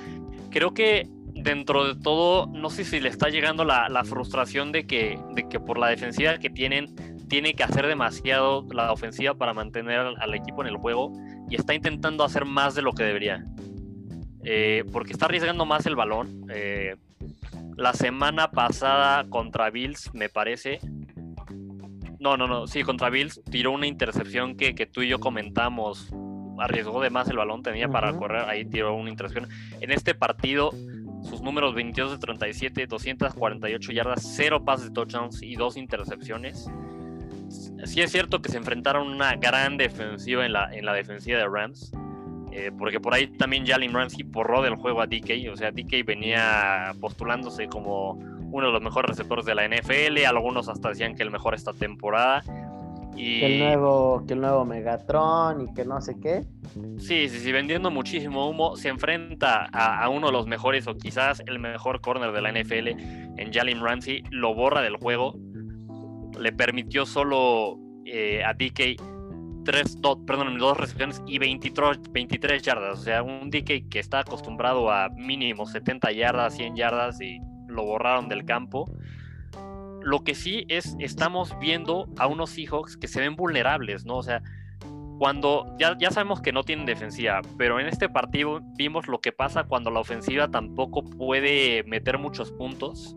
Creo que dentro de todo, no sé si le está llegando la, frustración de que, de que por la defensiva que tienen tiene que hacer demasiado la ofensiva para mantener al, equipo en el juego y está intentando hacer más de lo que debería. Eh, porque está arriesgando más el balón. Eh, la semana pasada contra Bills, me parece. No, no, no. Sí, contra Bills tiró una intercepción que, que tú y yo comentamos. Arriesgó de más el balón, tenía para correr, ahí tiró una intercepción. En este partido sus números 22 de 37, 248 yardas, 0 pases de touchdowns y 2 intercepciones. Sí es cierto que se enfrentaron una gran defensiva en la, en la defensiva de Rams, eh, porque por ahí también Jalen Ramsey porró del juego a DK, o sea, DK venía postulándose como uno de los mejores receptores de la NFL, algunos hasta decían que el mejor esta temporada, que, el nuevo, que el nuevo Megatron y que no sé qué. Sí, sí, sí, vendiendo muchísimo humo. Se enfrenta a, uno de los mejores o quizás el mejor corner de la NFL en Jalen Ramsey. Lo borra del juego. Le permitió solo eh, a DK tres, perdón, dos recepciones y 23, 23 yardas. O sea, un DK que está acostumbrado a mínimo 70 yardas, 100 yardas y lo borraron del campo. Lo que sí es, estamos viendo a unos Seahawks que se ven vulnerables, ¿no? O sea, cuando ya, ya sabemos que no tienen defensiva, pero en este partido vimos lo que pasa cuando la ofensiva tampoco puede meter muchos puntos.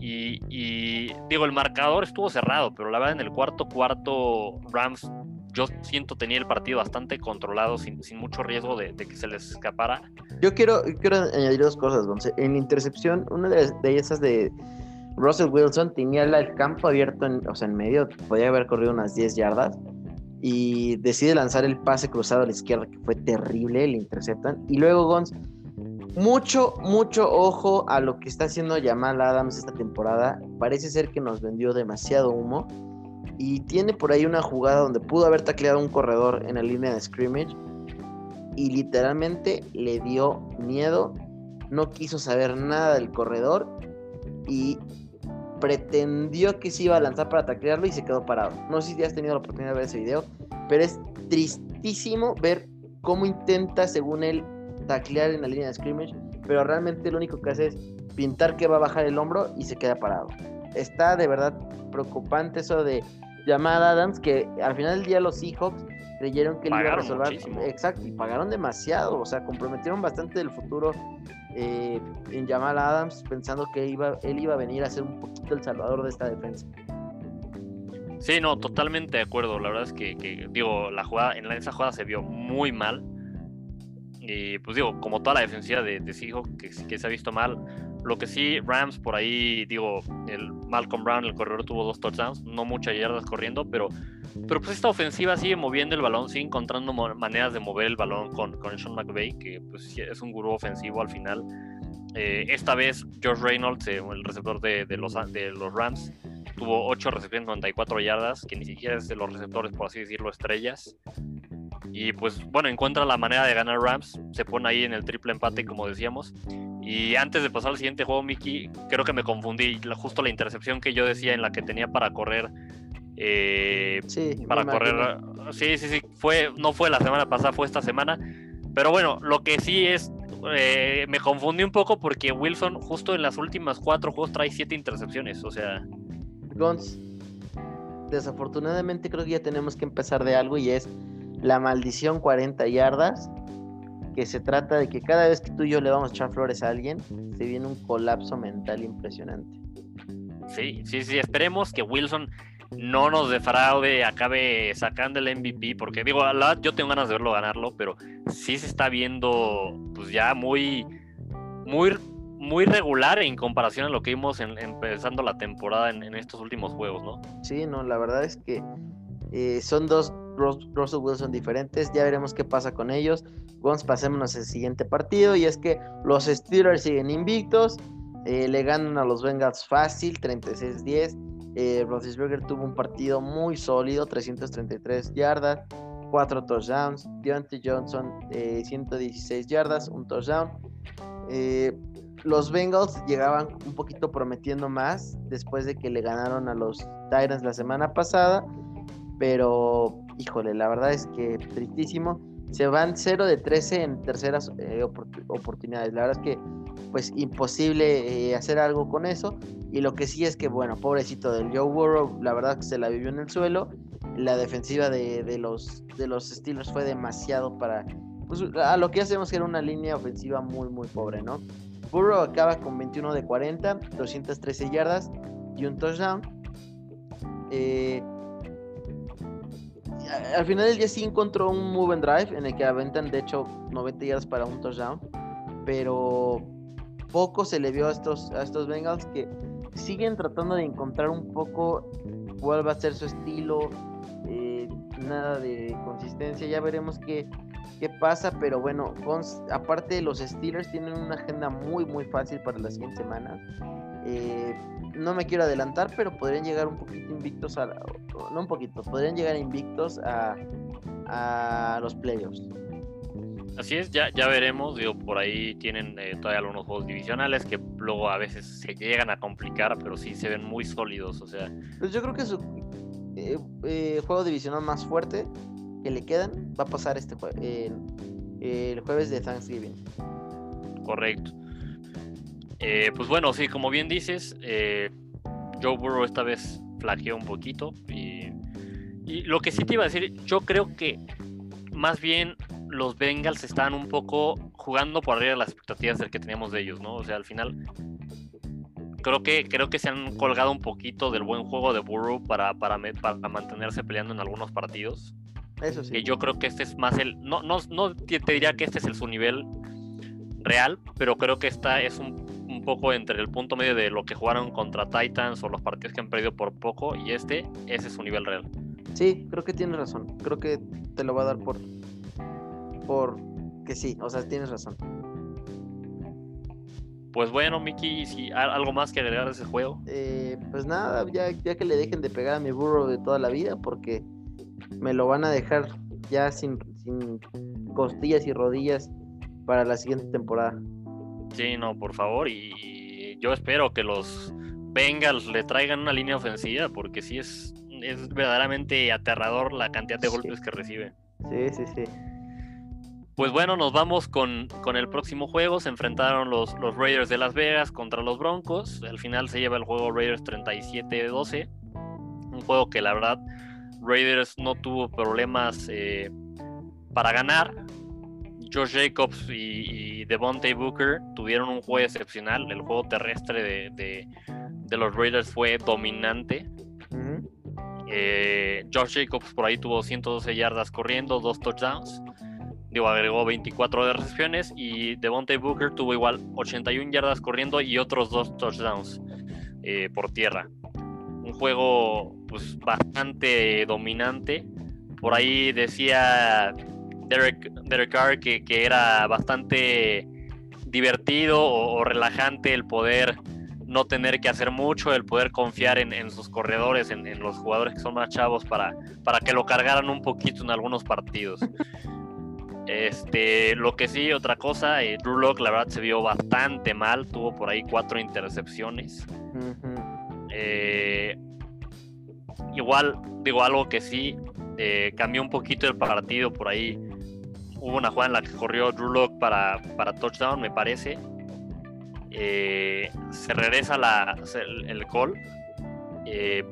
Y, y, digo, el marcador estuvo cerrado, pero la verdad en el cuarto cuarto Rams yo siento tenía el partido bastante controlado sin, sin mucho riesgo de, que se les escapara. Yo quiero, quiero añadir dos cosas, Gonce. En intercepción, una de, de esas de Russell Wilson tenía el campo abierto, en, o sea, en medio, podía haber corrido unas 10 yardas y decide lanzar el pase cruzado a la izquierda, que fue terrible, le interceptan. Y luego Gons, mucho, mucho ojo a lo que está haciendo Jamal Adams esta temporada. Parece ser que nos vendió demasiado humo. Y tiene por ahí una jugada donde pudo haber tacleado un corredor en la línea de scrimmage. Y literalmente le dio miedo. No quiso saber nada del corredor. Y pretendió que se iba a lanzar para taclearlo y se quedó parado. No sé si has tenido la oportunidad de ver ese video, pero es tristísimo ver cómo intenta, según él, taclear en la línea de scrimmage, pero realmente lo único que hace es pintar que va a bajar el hombro y se queda parado. Está de verdad preocupante eso de llamada Adams, que al final del día los Seahawks creyeron que él iba a resolver. Exacto, y pagaron demasiado, o sea, comprometieron bastante del futuro eh, en Jamal Adams, pensando que iba, él iba a venir a ser un poquito el salvador de esta defensa. Sí, no, totalmente de acuerdo. La verdad es que, digo, la jugada, en esa jugada se vio muy mal. Y pues digo, como toda la defensiva de, de Seahawks que, que se ha visto mal, lo que sí, Rams por ahí, digo, el Malcolm Brown, el corredor, tuvo dos touchdowns, no muchas yardas corriendo, pero, pero pues esta ofensiva sigue moviendo el balón, sigue encontrando maneras de mover el balón con, con Sean McVay, que pues es un gurú ofensivo al final. Eh, esta vez, George Reynolds, eh, el receptor de, de, los, de los Rams, tuvo 8 recepciones, 94 yardas, que ni siquiera es de los receptores, por así decirlo, estrellas. Y pues bueno, encuentra la manera de ganar Rams, se pone ahí en el triple empate, como decíamos. Y antes de pasar al siguiente juego, Mickey, creo que me confundí. Justo la intercepción que yo decía en la que tenía para correr. Eh, sí, para correr. Sí, sí, sí. Fue, no fue la semana pasada, fue esta semana. Pero bueno, lo que sí es. Eh, me confundí un poco porque Wilson, justo en las últimas cuatro juegos, trae siete intercepciones. O sea. Gons, desafortunadamente creo que ya tenemos que empezar de algo y es la maldición 40 yardas que se trata de que cada vez que tú y yo le vamos a echar flores a alguien, se viene un colapso mental impresionante. Sí, sí, sí, esperemos que Wilson no nos defraude, acabe sacando el MVP, porque digo, yo tengo ganas de verlo ganarlo, pero sí se está viendo pues ya muy, muy, muy regular en comparación a lo que vimos en, empezando la temporada en, estos últimos juegos, ¿no? Sí, no, la verdad es que eh, son dos Russell Wilson diferentes. Ya veremos qué pasa con ellos. Vamos, pasémonos al siguiente partido. Y es que los Steelers siguen invictos. Eh, le ganan a los Bengals fácil, 36-10. Eh, Roethlisberger tuvo un partido muy sólido, 333 yardas, 4 touchdowns. Deontay Johnson, 116 eh, yardas, un touchdown. Eh, los Bengals llegaban un poquito prometiendo más después de que le ganaron a los Titans la semana pasada, pero híjole, la verdad es que tristísimo. se van 0 de 13 en terceras eh, oportunidades. La verdad es que pues imposible eh, hacer algo con eso. Y lo que sí es que, bueno, pobrecito del Joe Burrow, la verdad que se la vivió en el suelo. La defensiva de, los, de los Steelers fue demasiado para... Pues, a lo que ya sabemos que era una línea ofensiva muy, muy pobre, ¿no? Burrow acaba con 21 de 40, 213 yardas y un touchdown. Eh, al final del día sí encontró un move and drive en el que aventan de hecho 90 yardas para un touchdown, pero poco se le vio a estos, a estos Bengals que siguen tratando de encontrar un poco cuál va a ser su estilo, eh, nada de consistencia, ya veremos qué, qué pasa, pero bueno, aparte los Steelers tienen una agenda muy muy fácil para las siguientes semanas. Eh, no me quiero adelantar, pero podrían llegar un poquito invictos a, no un poquito, podrían llegar invictos a, a los playoffs. Así es, ya, ya veremos, digo, por ahí tienen eh, todavía algunos juegos divisionales que luego a veces se llegan a complicar, pero sí se ven muy sólidos, o sea. Pues yo creo que su eh, eh, juego divisional más fuerte que le quedan va a pasar este el jueves de Thanksgiving. Correcto. Pues bueno, sí, como bien dices, Joe Burrow esta vez flaqueó un poquito y, y lo que sí te iba a decir, yo creo que más bien los Bengals están un poco jugando por arriba de las expectativas del que teníamos de ellos, ¿no? O sea, al final creo que creo que se han colgado un poquito del buen juego de Burrow para, para, para mantenerse peleando en algunos partidos. Eso sí. Y yo creo que este es más el no no no te diría que este es el su nivel real, pero creo que esta es un poco entre el punto medio de lo que jugaron contra Titans o los partidos que han perdido por poco y este ese es su nivel real. Sí, creo que tienes razón. Creo que te lo va a dar por por que sí, o sea, tienes razón. Pues bueno, Miki, si algo más que agregar a ese juego. Eh, pues nada, ya, ya que le dejen de pegar a mi burro de toda la vida, porque me lo van a dejar ya sin, sin costillas y rodillas para la siguiente temporada. Sí, no, por favor, y yo espero que los Bengals le traigan una línea ofensiva, porque sí es, es verdaderamente aterrador la cantidad de golpes que recibe. Sí, sí, sí. Pues bueno, nos vamos con, el próximo juego. Se enfrentaron los, los, Raiders de Las Vegas contra los Broncos. Al final se lleva el juego Raiders 37-12. Un juego que la verdad Raiders no tuvo problemas eh, para ganar. Josh Jacobs y, Devontae Booker tuvieron un juego excepcional. El juego terrestre de, los Raiders fue dominante. Eh, Josh Jacobs por ahí tuvo 112 yardas corriendo, dos touchdowns digo, agregó 24 de recepciones y Devontae Booker tuvo igual 81 yardas corriendo y otros dos touchdowns eh, por tierra. Un juego pues bastante dominante. Por ahí decía Derek, Derek Carr que, era bastante divertido o, relajante el poder no tener que hacer mucho, el poder confiar en, sus corredores, en, en, los jugadores que son más chavos para, para que lo cargaran un poquito en algunos partidos. Este, lo que sí, otra cosa, eh, Drew Locke la verdad se vio bastante mal, tuvo por ahí cuatro intercepciones. Eh, igual, digo algo que sí, eh, cambió un poquito el partido por ahí. Hubo una jugada en la que corrió Drew Locke para, para touchdown, me parece. se regresa el, call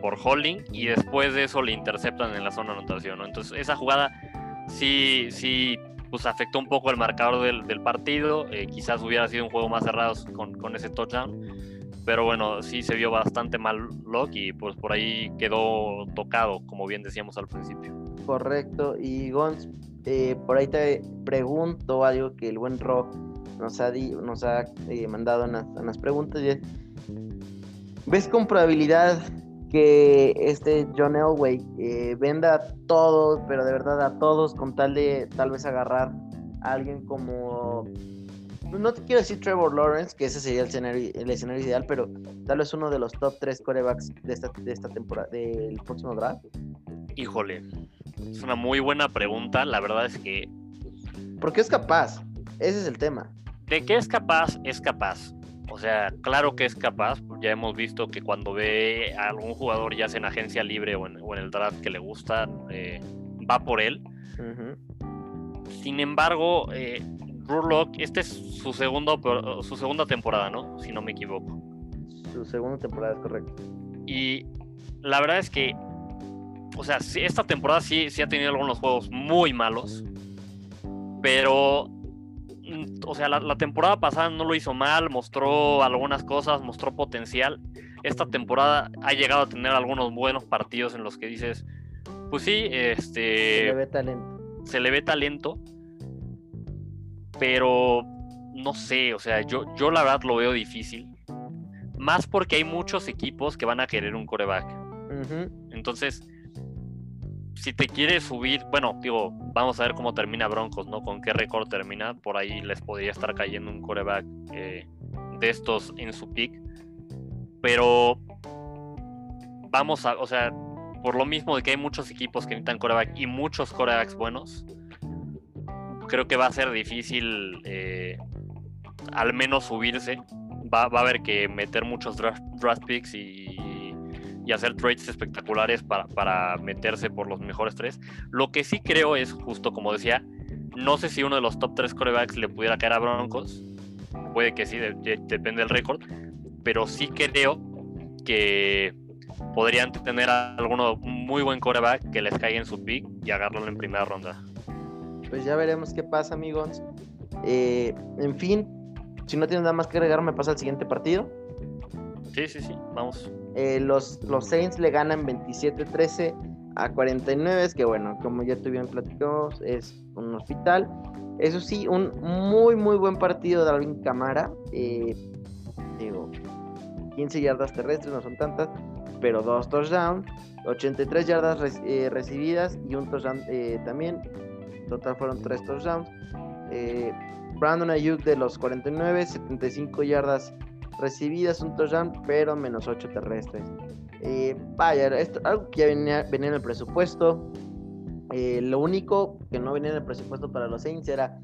por holding y después de eso le interceptan en la zona de anotación. Entonces, esa jugada sí, sí pues afectó un poco el marcador del, partido. Eh, quizás hubiera sido un juego más cerrado con, ese touchdown. Pero bueno, sí se vio bastante mal Locke y pues por ahí quedó tocado, como bien decíamos al principio. Correcto. Y Gons, eh, por ahí te pregunto algo que el buen Ro nos ha, nos ha eh, mandado en las, preguntas. ¿Ves con probabilidad que este John Elway eh, venda a todos, pero de verdad a todos, con tal de tal vez agarrar a alguien como. No te quiero decir Trevor Lawrence, que ese sería el escenario, el escenario ideal, pero tal vez uno de los top 3 corebacks de esta, de esta temporada, del próximo draft. Híjole, es una muy buena pregunta. La verdad es que. Porque es capaz, ese es el tema. De qué es capaz, es capaz. O sea, claro que es capaz. Ya hemos visto que cuando ve a algún jugador, ya sea en agencia libre o en, el draft que le gusta, eh, va por él. sin embargo, eh, Rurlock, este es su, segundo, su segunda temporada, ¿no? Si no me equivoco. Su segunda temporada es correcto. Y la verdad es que, o sea, esta temporada sí, sí ha tenido algunos juegos muy malos, pero, mm, o sea, la, temporada pasada no lo hizo mal, mostró algunas cosas, mostró potencial. Esta temporada ha llegado a tener algunos buenos partidos en los que dices, pues sí, este... Se le ve talento. Se le ve talento, pero no sé, o sea, yo, yo la verdad lo veo difícil. Más porque hay muchos equipos que van a querer un coreback. Entonces, si te quieres subir, bueno, digo, vamos a ver cómo termina Broncos, ¿no? Con qué récord termina. Por ahí les podría estar cayendo un coreback eh, de estos en su pick. Pero vamos a, o sea, por lo mismo de que hay muchos equipos que necesitan coreback y muchos corebacks buenos, creo que va a ser difícil eh, al menos subirse. Va, a haber que meter muchos draft, picks y, hacer trades espectaculares para, meterse por los mejores tres. Lo que sí creo es, justo como decía, no sé si uno de los top tres corebacks le pudiera caer a Broncos. Puede que sí, depende del récord. Pero sí creo que podrían tener alguno muy buen coreback que les caiga en su pick y agarrarlo en primera ronda pues ya veremos qué pasa, amigos. Eh, en fin, si no tienes nada más que agregar, me pasa al siguiente partido. Sí, sí, sí, vamos. Eh, los, los Saints le ganan 27-13 a 49, es que bueno, como ya tuvieron platicado, es un hospital. Eso sí, un muy, muy buen partido de Alvin Camara. Eh, digo, 15 yardas terrestres, no son tantas, pero dos touchdowns, 83 yardas recibidas y un touchdown también total fueron tres touchdowns. Eh, Brandon Ayuk de los 49, 75 yardas recibidas, un touchdown, pero menos 8 terrestres. Eh, vaya, esto, algo que ya venía, venía en el presupuesto. Eh, lo único que no venía en el presupuesto para los Saints era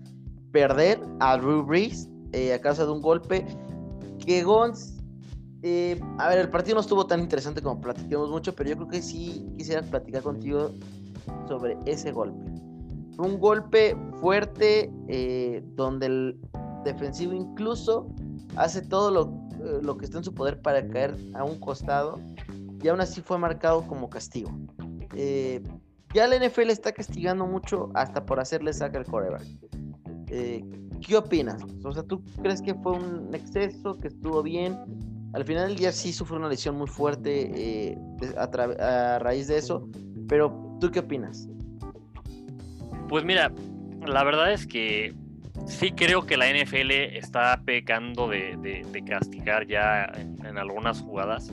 perder a Drew Brees a causa de un golpe que Gons a ver, el partido no estuvo tan interesante como platicamos mucho, pero yo creo que sí quisiera platicar contigo sobre ese golpe. Fue un golpe fuerte eh, donde el defensivo incluso hace todo lo, eh, lo, que está en su poder para caer a un costado y aún así fue marcado como castigo. Eh, ya la NFL está castigando mucho hasta por hacerle saca el coreback. ¿Qué opinas? O sea, ¿tú crees que fue un exceso, que estuvo bien? Al final del día sí sufrió una lesión muy fuerte a raíz de eso, pero ¿tú qué opinas? Pues mira, la verdad es que sí creo que la NFL está pecando de, castigar ya en, algunas jugadas.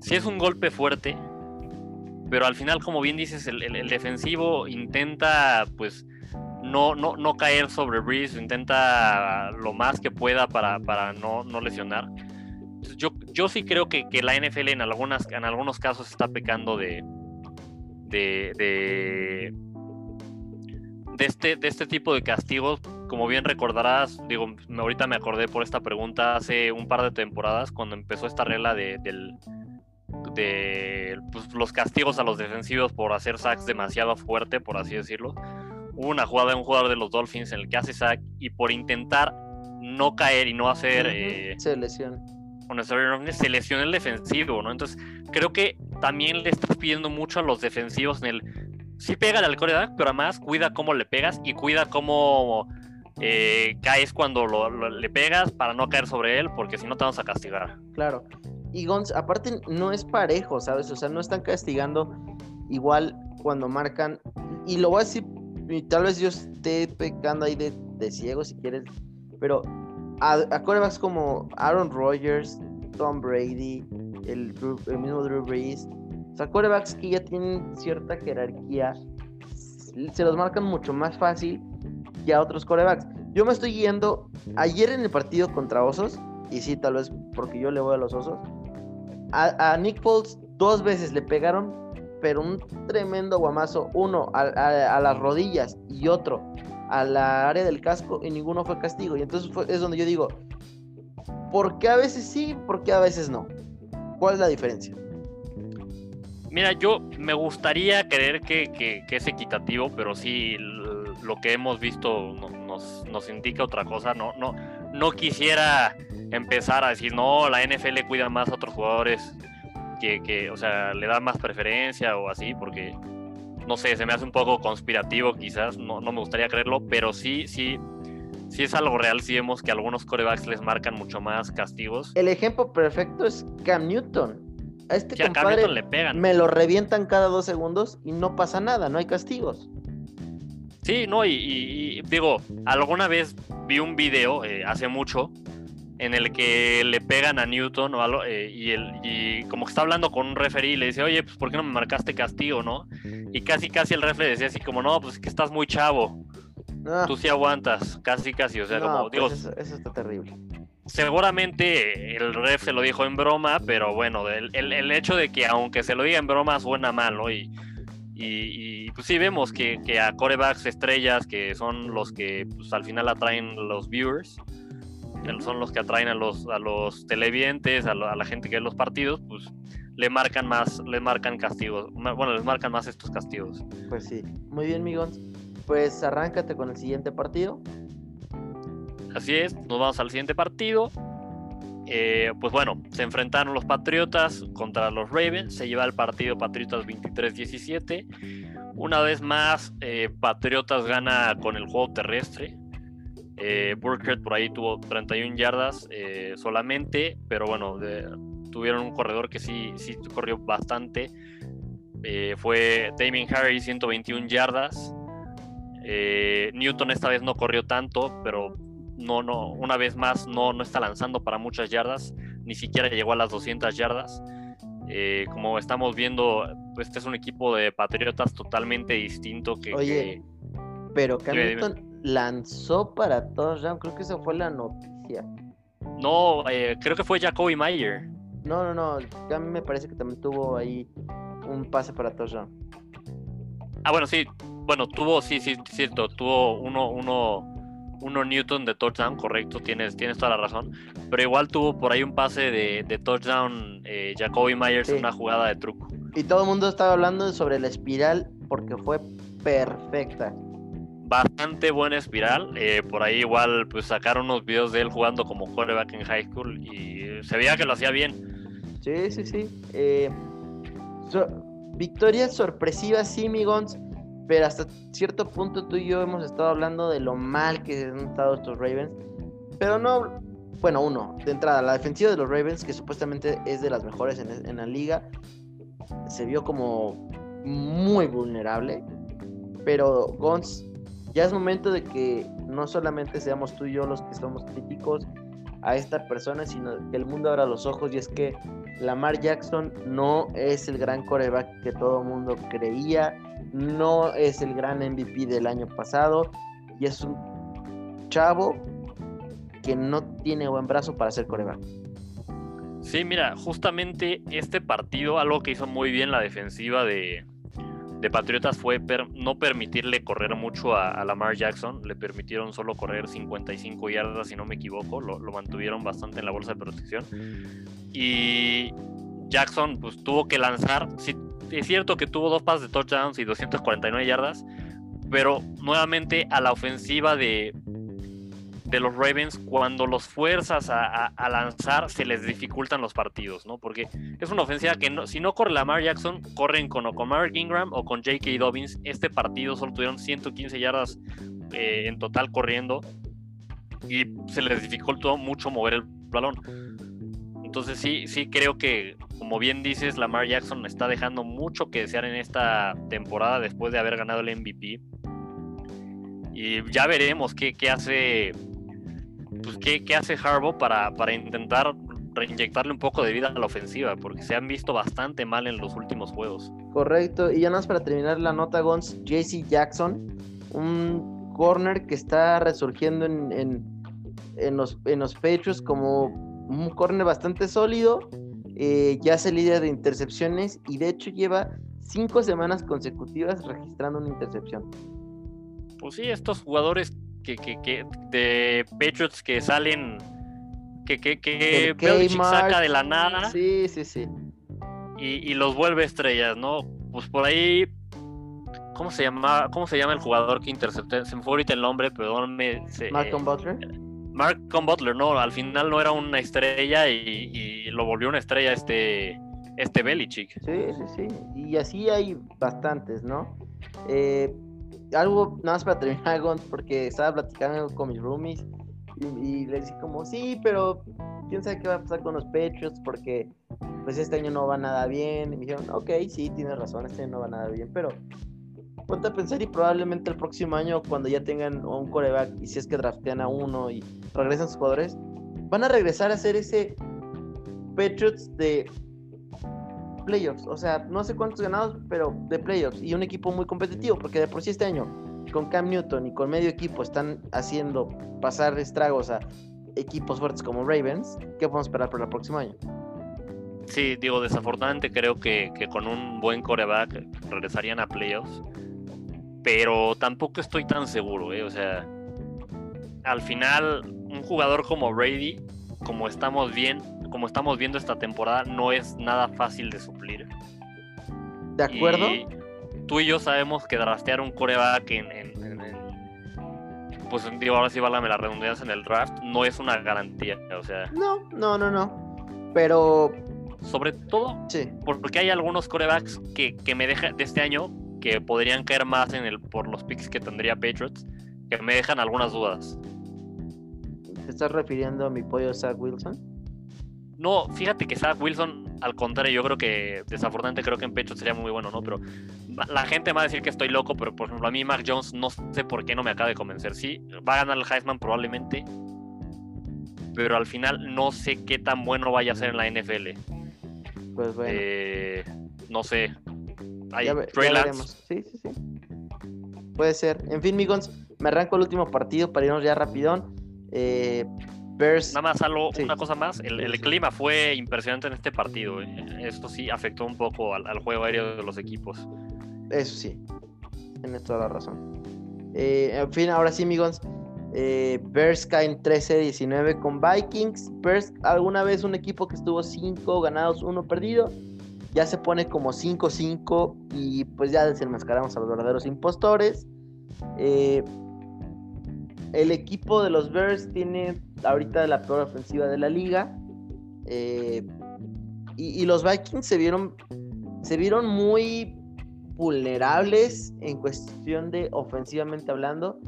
Sí es un golpe fuerte, pero al final, como bien dices, el, defensivo intenta pues no, no, no, caer sobre Breeze, intenta lo más que pueda para, no, lesionar. Yo, yo sí creo que, la NFL en, algunas, en algunos casos está pecando de, de de este, de este tipo de castigos, como bien recordarás, digo, ahorita me acordé por esta pregunta hace un par de temporadas, cuando empezó esta regla de, de pues, los castigos a los defensivos por hacer sacks demasiado fuerte, por así decirlo. Hubo una jugada de un jugador de los Dolphins en el que hace sack y por intentar no caer y no hacer... Eh, se lesiona. Se lesiona el defensivo, ¿no? Entonces, creo que también le estás pidiendo mucho a los defensivos en el sí pega al coreback, pero además cuida cómo le pegas y cuida cómo eh, caes cuando le pegas para no caer sobre él, porque si no te vamos a castigar. Claro. Y Gons, aparte no es parejo, ¿sabes? O sea, no están castigando igual cuando marcan. Y lo voy a decir, tal vez yo esté pecando ahí de, ciego si quieres, pero a corebacks como Aaron Rodgers, Tom Brady, el, el mismo Drew Brees, o sea, corebacks que ya tienen cierta jerarquía, se los marcan mucho más fácil que a otros corebacks. Yo me estoy yendo ayer en el partido contra Osos, y sí, tal vez porque yo le voy a los Osos. A, Nick Foles dos veces le pegaron, pero un tremendo guamazo. Uno a, las rodillas y otro a la área del casco, y ninguno fue castigo. Y entonces es donde yo digo, ¿por qué a veces sí, por qué a veces no? ¿Cuál es la diferencia? Mira, yo me gustaría creer que, es equitativo, pero sí, lo que hemos visto nos, nos, indica otra cosa. No, no, no quisiera empezar a decir, no, la NFL cuida más a otros jugadores que, que, o sea, le da más preferencia o así, porque no sé, se me hace un poco conspirativo quizás, no, no me gustaría creerlo, pero sí, sí, sí es algo real, sí vemos que algunos corebacks les marcan mucho más castigos. El ejemplo perfecto es Cam Newton. A este compadre le pegan. me lo revientan cada dos segundos y no pasa nada, no hay castigos. Sí, no, y, digo, alguna vez vi un video eh, hace mucho en el que le pegan a Newton o algo, eh, y, el, y como que está hablando con un referee y le dice, oye, pues ¿por qué no me marcaste castigo, no? Y casi, casi el referee decía así como, no, pues es que estás muy chavo. Tú sí aguantas, casi, casi, o sea, como pues digo... Eso, eso, está terrible. Seguramente el ref se lo dijo en broma, pero bueno, el, el, hecho de que aunque se lo diga en broma suena mal, ¿no? Y, y, pues sí vemos que, que, a corebacks estrellas, que son los que pues, al final atraen los viewers, son los que atraen a los, a los televidentes, a, la gente que ve los partidos, pues le marcan más, le marcan castigos, bueno, les marcan más estos castigos. Pues sí, muy bien, Migons. Pues arráncate con el siguiente partido. Así es, nos vamos al siguiente partido. Eh, pues bueno, se enfrentaron los Patriotas contra los Ravens, se lleva el partido Patriotas 23-17. Una vez más, eh, Patriotas gana con el juego terrestre. Eh, Burkett por ahí tuvo 31 yardas eh, solamente, pero bueno, tuvieron un corredor que sí, sí corrió bastante. fue Damien Harry, 121 yardas. Newton esta vez no corrió tanto, pero no, no, una vez más no, no está lanzando para muchas yardas, ni siquiera llegó a las 200 yardas. Eh, como estamos viendo, este es un equipo de Patriotas totalmente distinto que... Oye, pero Hamilton lanzó para touchdown, creo que esa fue la noticia. No, eh, creo que fue Jacoby Meyer. No, no, no, a mí me parece que también tuvo ahí un pase para touchdown. Ah, bueno, sí, bueno, tuvo, sí, sí, cierto, tuvo uno, uno, uno Newton de touchdown, correcto, tienes, tienes toda la razón. Pero igual tuvo por ahí un pase de, touchdown eh, Jacoby Myers, una jugada de truco. Y todo el mundo estaba hablando sobre la espiral porque fue perfecta. Bastante buena espiral. Eh, por ahí igual pues sacaron unos videos de él jugando como quarterback en high school y se veía que lo hacía bien. Sí, sí, sí. Eh, victoria sorpresiva, sí, Migons pero hasta cierto punto tú y yo hemos estado hablando de lo mal que han estado estos Ravens. Pero no, bueno, uno, de entrada, la defensiva de los Ravens, que supuestamente es de las mejores en, la liga, se vio como muy vulnerable. Pero Gons, ya es momento de que no solamente seamos tú y yo los que somos críticos a esta persona, sino que el mundo abra los ojos y es que Lamar Jackson no es el gran coreback que todo el mundo creía no es el gran MVP del año pasado y es un chavo que no tiene buen brazo para ser coreback. Sí, mira, justamente este partido, algo que hizo muy bien la defensiva de, Patriotas fue no permitirle correr mucho a, Lamar Jackson. Le permitieron solo correr 55 yardas, si no me equivoco. Lo, lo, mantuvieron bastante en la bolsa de protección. Y Jackson pues tuvo que lanzar. Es cierto que tuvo dos pases de touchdowns y 249 yardas, pero nuevamente a la ofensiva de, de los Ravens, cuando los fuerzas a, lanzar, se les dificultan los partidos, ¿no? Porque es una ofensiva que si no corre Lamar Jackson, corren con o con Mark Ingram o con J.K. Dobbins. Este partido solo tuvieron 115 yardas eh, en total corriendo y se les dificultó mucho mover el balón. Entonces sí, sí creo que, como bien dices, Lamar Jackson está dejando mucho que desear en esta temporada después de haber ganado el MVP. Y ya veremos qué, hace pues qué, hace Harbaugh para, para intentar reinyectarle un poco de vida a la ofensiva, porque se han visto bastante mal en los últimos juegos. Correcto, y ya más para terminar la nota, Gons, JC Jackson, un corner que está resurgiendo en, en, en, los, en los como un corner bastante sólido, eh, ya se líder de intercepciones y de hecho lleva cinco semanas consecutivas registrando una intercepción. Pues sí, estos jugadores que, que, de Patriots que salen, que, que, que saca de la nada. Sí, sí, sí. Y, y, los vuelve estrellas, ¿no? Pues por ahí ¿Cómo se llama, cómo se llama el jugador que interceptó? Se me fue ahorita el nombre, perdóname. Se, Malcolm Butler. Malcolm Butler, no, al final no era una estrella y, lo volvió una estrella este, este Belichick. Sí, sí, sí. Y así hay bastantes, ¿no? Eh, algo nada más para terminar, porque estaba platicando con mis roomies y, y les dije como, sí, pero quién sabe qué va a pasar con los Patriots porque pues este año no va nada bien. Y me dijeron, ok, sí, tienes razón, este año no va nada bien, pero ponte a pensar y probablemente el próximo año cuando ya tengan un coreback y si es que draftean a uno y regresan sus jugadores, van a regresar a ser ese Patriots de playoffs, o sea, no sé cuántos ganados, pero de playoffs y un equipo muy competitivo, porque de por sí este año con Cam Newton y con medio equipo están haciendo pasar estragos a equipos fuertes como Ravens, ¿qué podemos esperar para el próximo año? Sí, digo, desafortunadamente creo que, que con un buen coreback regresarían a playoffs, pero tampoco estoy tan seguro, ¿eh? o sea, al final un jugador como Brady, como estamos bien, como estamos viendo esta temporada, no es nada fácil de suplir. ¿De acuerdo? Y tú y yo sabemos que draftear un coreback en, en, en, en pues digo, ahora sí válame la redundancia en el draft, no es una garantía, o sea. No, no, no, no. Pero. Sobre todo Sí. porque hay algunos corebacks que, que me dejan de este año que podrían caer más en el por los picks que tendría Patriots, que me dejan algunas dudas. ¿Te estás refiriendo a mi pollo Zach Wilson? No, fíjate que Zach Wilson, al contrario, yo creo que desafortunadamente creo que en Patriots sería muy bueno, ¿no? Pero la gente me va a decir que estoy loco, pero por ejemplo a mí Mac Jones no sé por qué no me acaba de convencer. Sí, va a ganar el Heisman probablemente, pero al final no sé qué tan bueno vaya a ser en la NFL. Pues bueno. Eh, no sé. Hay ya, ya. Sí, sí, sí. Puede ser. En fin, Migons, me arranco el último partido para irnos ya rapidón. Eh, Bears. Nada más algo, Sí. una cosa más, el, clima fue impresionante en este partido. eh. Esto sí afectó un poco al, al juego aéreo de los equipos. Eso sí. Tienes toda la razón. Eh, en fin, ahora sí, Migons. Eh, Bears caen 13-19 con Vikings. Bears, alguna vez un equipo que estuvo 5 ganados, 1 perdido. Ya se pone como 5-5 y pues ya desenmascaramos a los verdaderos impostores. Eh, el equipo de los Bears tiene ahorita la peor ofensiva de la liga. Eh, y, los Vikings se vieron, se vieron muy vulnerables en cuestión de ofensivamente hablando.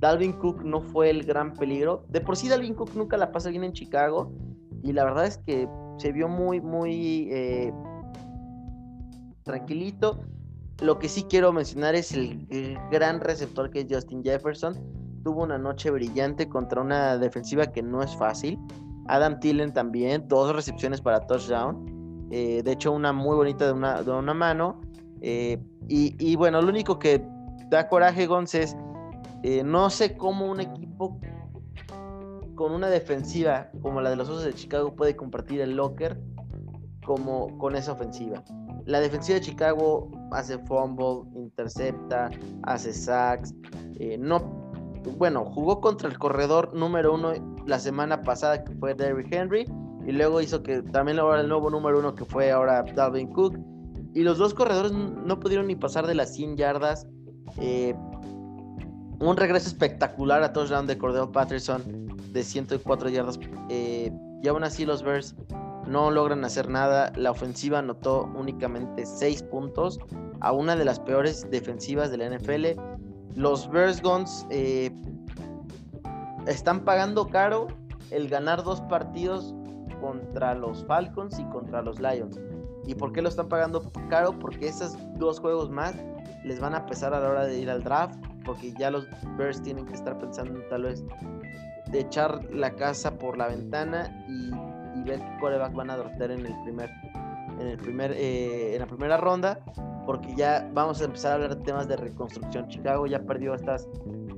Dalvin Cook no fue el gran peligro. De por sí Dalvin Cook nunca la pasa bien en Chicago. Y la verdad es que se vio muy, muy eh, tranquilito. Lo que sí quiero mencionar es el gran receptor que es Justin Jefferson. Tuvo una noche brillante contra una defensiva que no es fácil. Adam Tillen también, dos recepciones para touchdown. Eh, de hecho, una muy bonita de una, de una mano. Eh, y, bueno, lo único que da coraje, Gonz, es eh, no sé cómo un equipo con una defensiva como la de los Osos de Chicago puede compartir el locker como con esa ofensiva. La defensiva de Chicago hace fumble, intercepta, hace sacks. eh, no, bueno, jugó contra el corredor número uno la semana pasada que fue Derrick Henry y luego hizo que también ahora el nuevo número uno que fue ahora Dalvin Cook y los dos corredores no pudieron ni pasar de las 100 yardas. Eh, un regreso espectacular a touchdown de Cordell Patterson de 104 yardas. Eh, y aún así los Bears no logran hacer nada. La ofensiva anotó únicamente 6 puntos a una de las peores defensivas de la NFL. Los Bears Guns eh, están pagando caro el ganar dos partidos contra los Falcons y contra los Lions. ¿Y por qué lo están pagando caro? Porque esos dos juegos más les van a pesar a la hora de ir al draft, porque ya los Bears tienen que estar pensando tal vez de echar la casa por la ventana y, y ver qué coreback van a draftear en el primer, en el primer, eh, en la primera ronda, porque ya vamos a empezar a hablar de temas de reconstrucción. Chicago ya perdió estas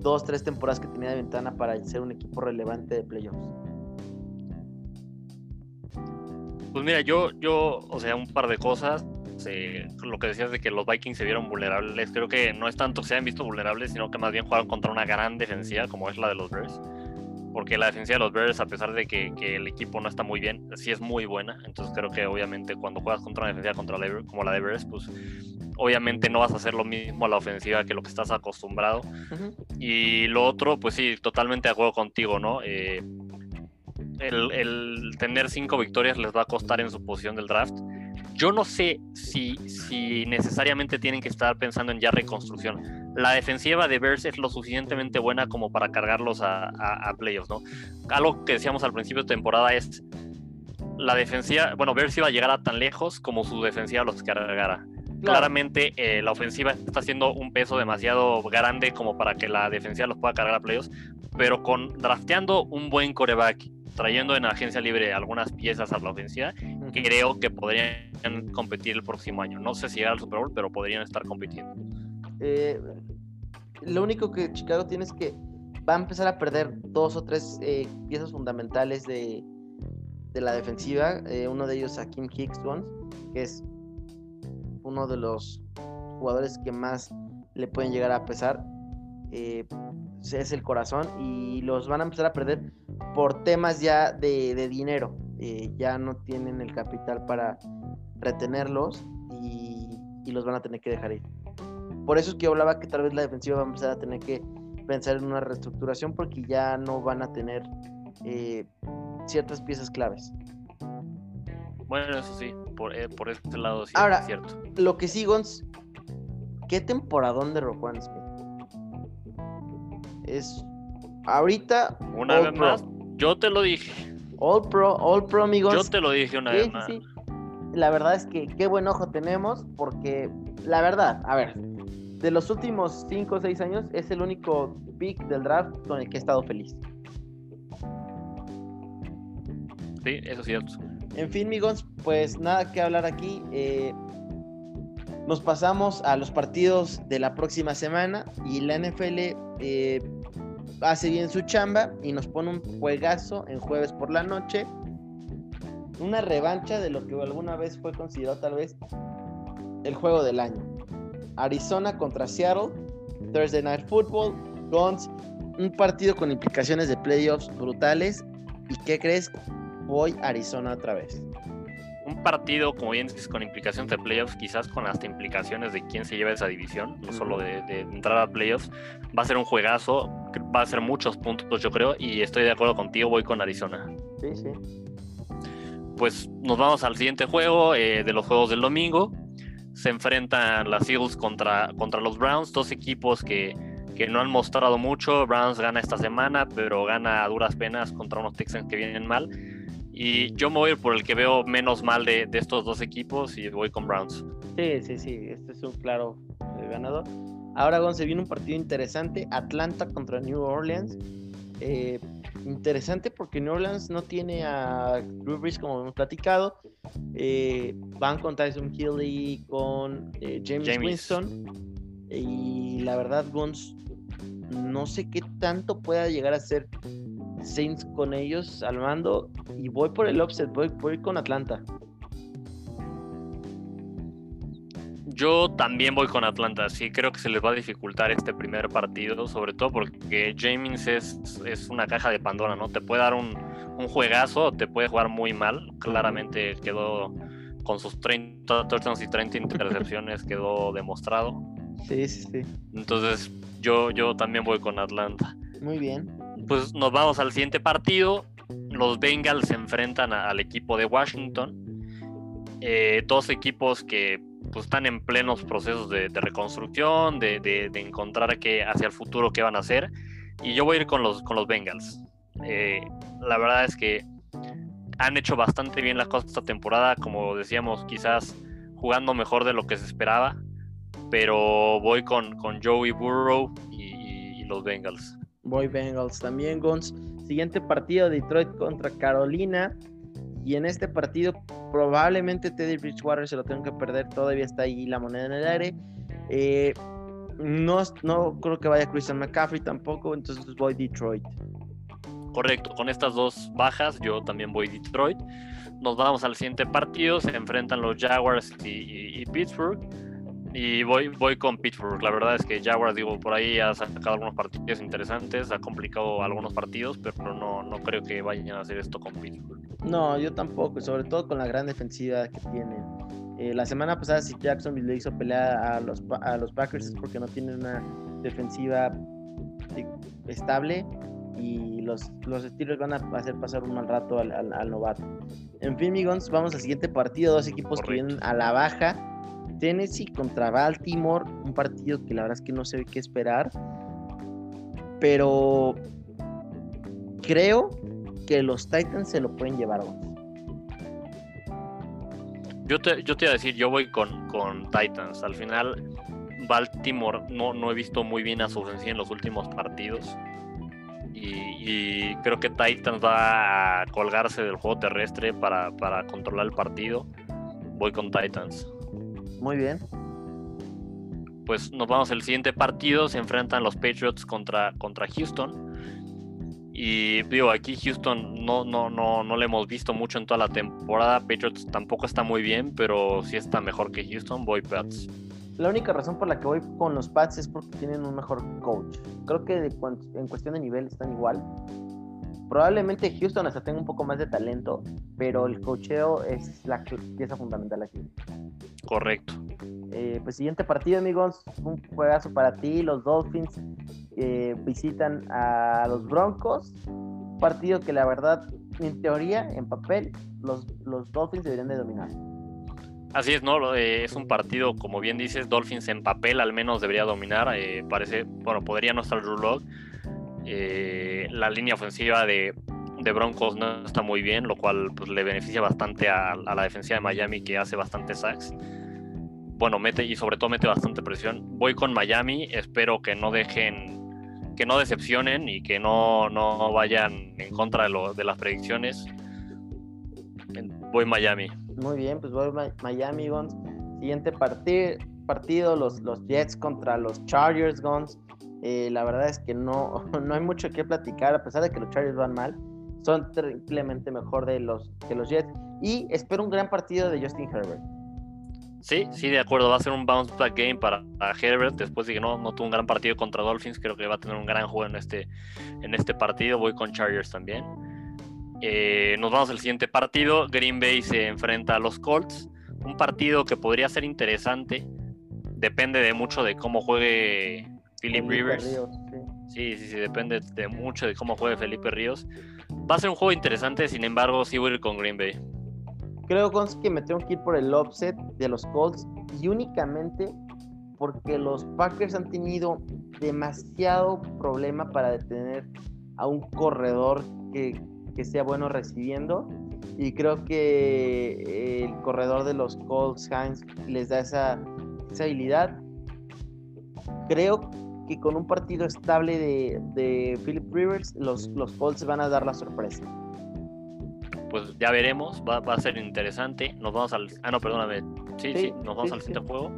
dos, tres temporadas que tenía de ventana para ser un equipo relevante de playoffs. Pues mira, yo, yo, o sea, un par de cosas. lo que decías de que los Vikings se vieron vulnerables, creo que no es tanto que se hayan visto vulnerables, sino que más bien jugaron contra una gran defensiva como es la de los Bears. Porque la defensiva de los Bears, a pesar de que, que el equipo no está muy bien, sí es muy buena. Entonces creo que obviamente cuando juegas contra una defensiva contra la, como la de Bears, pues obviamente no vas a hacer lo mismo a la ofensiva que lo que estás acostumbrado. Y lo otro, pues sí, totalmente de acuerdo contigo, ¿no? Eh, el, tener cinco victorias les va a costar en su posición del draft. Yo no sé si, si necesariamente tienen que estar pensando en ya reconstrucción. La defensiva de Bears es lo suficientemente buena como para cargarlos a, a, playoffs, ¿no? Algo que decíamos al principio de temporada es la defensiva, bueno, Bears iba a llegar a tan lejos como su defensiva los cargara. Claramente eh, la ofensiva está haciendo un peso demasiado grande como para que la defensiva los pueda cargar a playoffs, pero con drafteando un buen coreback trayendo en agencia libre algunas piezas a la ofensiva, creo que podrían competir el próximo año. No sé si llegar al Super Bowl, pero podrían estar compitiendo. Eh, lo único que Chicago tiene es que va a empezar a perder dos o tres eh, piezas fundamentales de, de la defensiva. Eh, uno de ellos a Kim Hicks, que es uno de los jugadores que más le pueden llegar a pesar. es el corazón y los van a empezar a perder por temas ya de, dinero. Eh, ya no tienen el capital para retenerlos y, los van a tener que dejar ir. Por eso es que hablaba que tal vez la defensiva va a empezar a tener que pensar en una reestructuración porque ya no van a tener eh, ciertas piezas claves. Bueno, eso sí, por, eh, por este lado sí Ahora, es cierto. Lo que sí, Gons, ¿qué temporadón de Rojuan Es ahorita. Una vez más, yo te lo dije. All Pro, All Pro, amigos. Yo te lo dije una vez más. La verdad es que qué buen ojo tenemos, porque la verdad, a ver, de los últimos 5 o 6 años, es el único pick del draft con el que he estado feliz. Sí, eso es cierto. En fin, amigos, pues nada que hablar aquí. Eh, nos pasamos a los partidos de la próxima semana y la NFL eh, hace bien su chamba y nos pone un juegazo en jueves por la noche. Una revancha de lo que alguna vez fue considerado tal vez el juego del año. Arizona contra Seattle, Thursday Night Football, Guns, un partido con implicaciones de playoffs brutales. ¿Y qué crees? Voy a Arizona otra vez un partido, como bien dices, con implicaciones de playoffs, quizás con hasta implicaciones de quién se lleva esa división, no solo de, entrar a playoffs, va a ser un juegazo, va a ser muchos puntos, yo creo, y estoy de acuerdo contigo, voy con Arizona. Sí, sí. Pues nos vamos al siguiente juego eh, de los juegos del domingo. Se enfrentan las Eagles contra, contra los Browns, dos equipos que, que no han mostrado mucho. Browns gana esta semana, pero gana a duras penas contra unos Texans que vienen mal y yo me voy por el que veo menos mal de, estos dos equipos y voy con Browns. Sí, sí, sí, este es un claro eh, ganador. Ahora, se viene un partido interesante, Atlanta contra New Orleans. Eh, interesante porque New Orleans no tiene a Drew Brees como hemos platicado. Eh, van con Tyson Hill con James, Winston. Y la verdad, Guns, no sé qué tanto pueda llegar a ser Saints con ellos al mando y voy por el offset, voy, voy con Atlanta. Yo también voy con Atlanta, sí creo que se les va a dificultar este primer partido, sobre todo porque James es, es una caja de Pandora, ¿no? Te puede dar un, un juegazo, te puede jugar muy mal, claramente quedó con sus 30 touchdowns y 30 intercepciones, quedó demostrado. Sí, sí, sí. Entonces yo, yo también voy con Atlanta. Muy bien pues nos vamos al siguiente partido. Los Bengals se enfrentan al equipo de Washington. Eh, dos equipos que pues, están en plenos procesos de, reconstrucción, de, encontrar qué hacia el futuro qué van a hacer. Y yo voy a ir con los, con los Bengals. Eh, la verdad es que han hecho bastante bien las cosas esta temporada, como decíamos, quizás jugando mejor de lo que se esperaba. Pero voy con, con Joey Burrow y los Bengals. Voy Bengals también, Gons. Siguiente partido, Detroit contra Carolina. Y en este partido probablemente Teddy Bridgewater se lo tenga que perder. Todavía está ahí la moneda en el aire. Eh, no, no creo que vaya Christian McCaffrey tampoco. Entonces voy Detroit. Correcto, con estas dos bajas yo también voy Detroit. Nos vamos al siguiente partido. Se enfrentan los Jaguars y Pittsburgh. Y voy, voy con Pittsburgh. La verdad es que Jaguars, digo, por ahí ha sacado algunos partidos interesantes, ha complicado algunos partidos, pero no, no creo que vayan a hacer esto con Pittsburgh. No, yo tampoco, sobre todo con la gran defensiva que tienen. Eh, la semana pasada, si Jacksonville le hizo pelea a los, a los Packers es porque no tienen una defensiva estable y los, los Steelers van a hacer pasar un mal rato al, al, novato. En fin, amigos, vamos al siguiente partido. Dos equipos que vienen a la baja. Tennessee contra Baltimore, un partido que la verdad es que no sé qué esperar. Pero creo que los Titans se lo pueden llevar. Yo te, yo te iba a decir, yo voy con, con Titans. Al final, Baltimore no, no he visto muy bien a su ofensiva en los últimos partidos. Y, creo que Titans va a colgarse del juego terrestre para, para controlar el partido. Voy con Titans. Muy bien. Pues nos vamos al siguiente partido. Se enfrentan los Patriots contra, contra Houston. Y digo, aquí Houston no, no, no, no le hemos visto mucho en toda la temporada. Patriots tampoco está muy bien, pero sí está mejor que Houston. Voy Pats. La única razón por la que voy con los Pats es porque tienen un mejor coach. Creo que en cuestión de nivel están igual. Probablemente Houston hasta tenga un poco más de talento, pero el cocheo es la pieza fundamental aquí. Correcto. Eh, pues siguiente partido, amigos. Un juegazo para ti. Los Dolphins eh, visitan a los Broncos. partido que la verdad, en teoría, en papel, los, los Dolphins deberían de dominar. Así es, ¿no? Eh, es un partido, como bien dices, Dolphins en papel al menos debería dominar. Eh, parece, bueno, podría no estar Drew eh, la línea ofensiva de, Broncos no está muy bien, lo cual pues, le beneficia bastante a, la defensiva de Miami que hace bastante sacks. Bueno, mete y sobre todo mete bastante presión. Voy con Miami, espero que no dejen, que no decepcionen y que no, no vayan en contra de, lo, de las predicciones. Voy Miami. Muy bien, pues voy Miami Guns. Siguiente partido, los, los Jets contra los Chargers Guns. Eh, la verdad es que no, no hay mucho que platicar, a pesar de que los Chargers van mal. Son simplemente mejor de los, que los Jets. Y espero un gran partido de Justin Herbert. Sí, sí, de acuerdo. Va a ser un bounce back game para Herbert. Después de que no, no tuvo un gran partido contra Dolphins, creo que va a tener un gran juego en este, en este partido. Voy con Chargers también. Eh, nos vamos al siguiente partido. Green Bay se enfrenta a los Colts. Un partido que podría ser interesante. Depende de mucho de cómo juegue Philip Rivers. sí. sí. sí, depende de mucho de cómo juegue Felipe Ríos. Va a ser un juego interesante, sin embargo, sí voy a ir con Green Bay. Creo que me tengo que ir por el offset de los Colts y únicamente porque los Packers han tenido demasiado problema para detener a un corredor que que sea bueno recibiendo. Y creo que el corredor de los Colts, Hines, les da esa, habilidad. Creo que con un partido estable de, de Philip Rivers, los, los Colts van a dar la sorpresa. Pues ya veremos, va, a ser interesante. Nos vamos al. Ah, no, perdóname. Sí, sí, nos vamos al siguiente juego.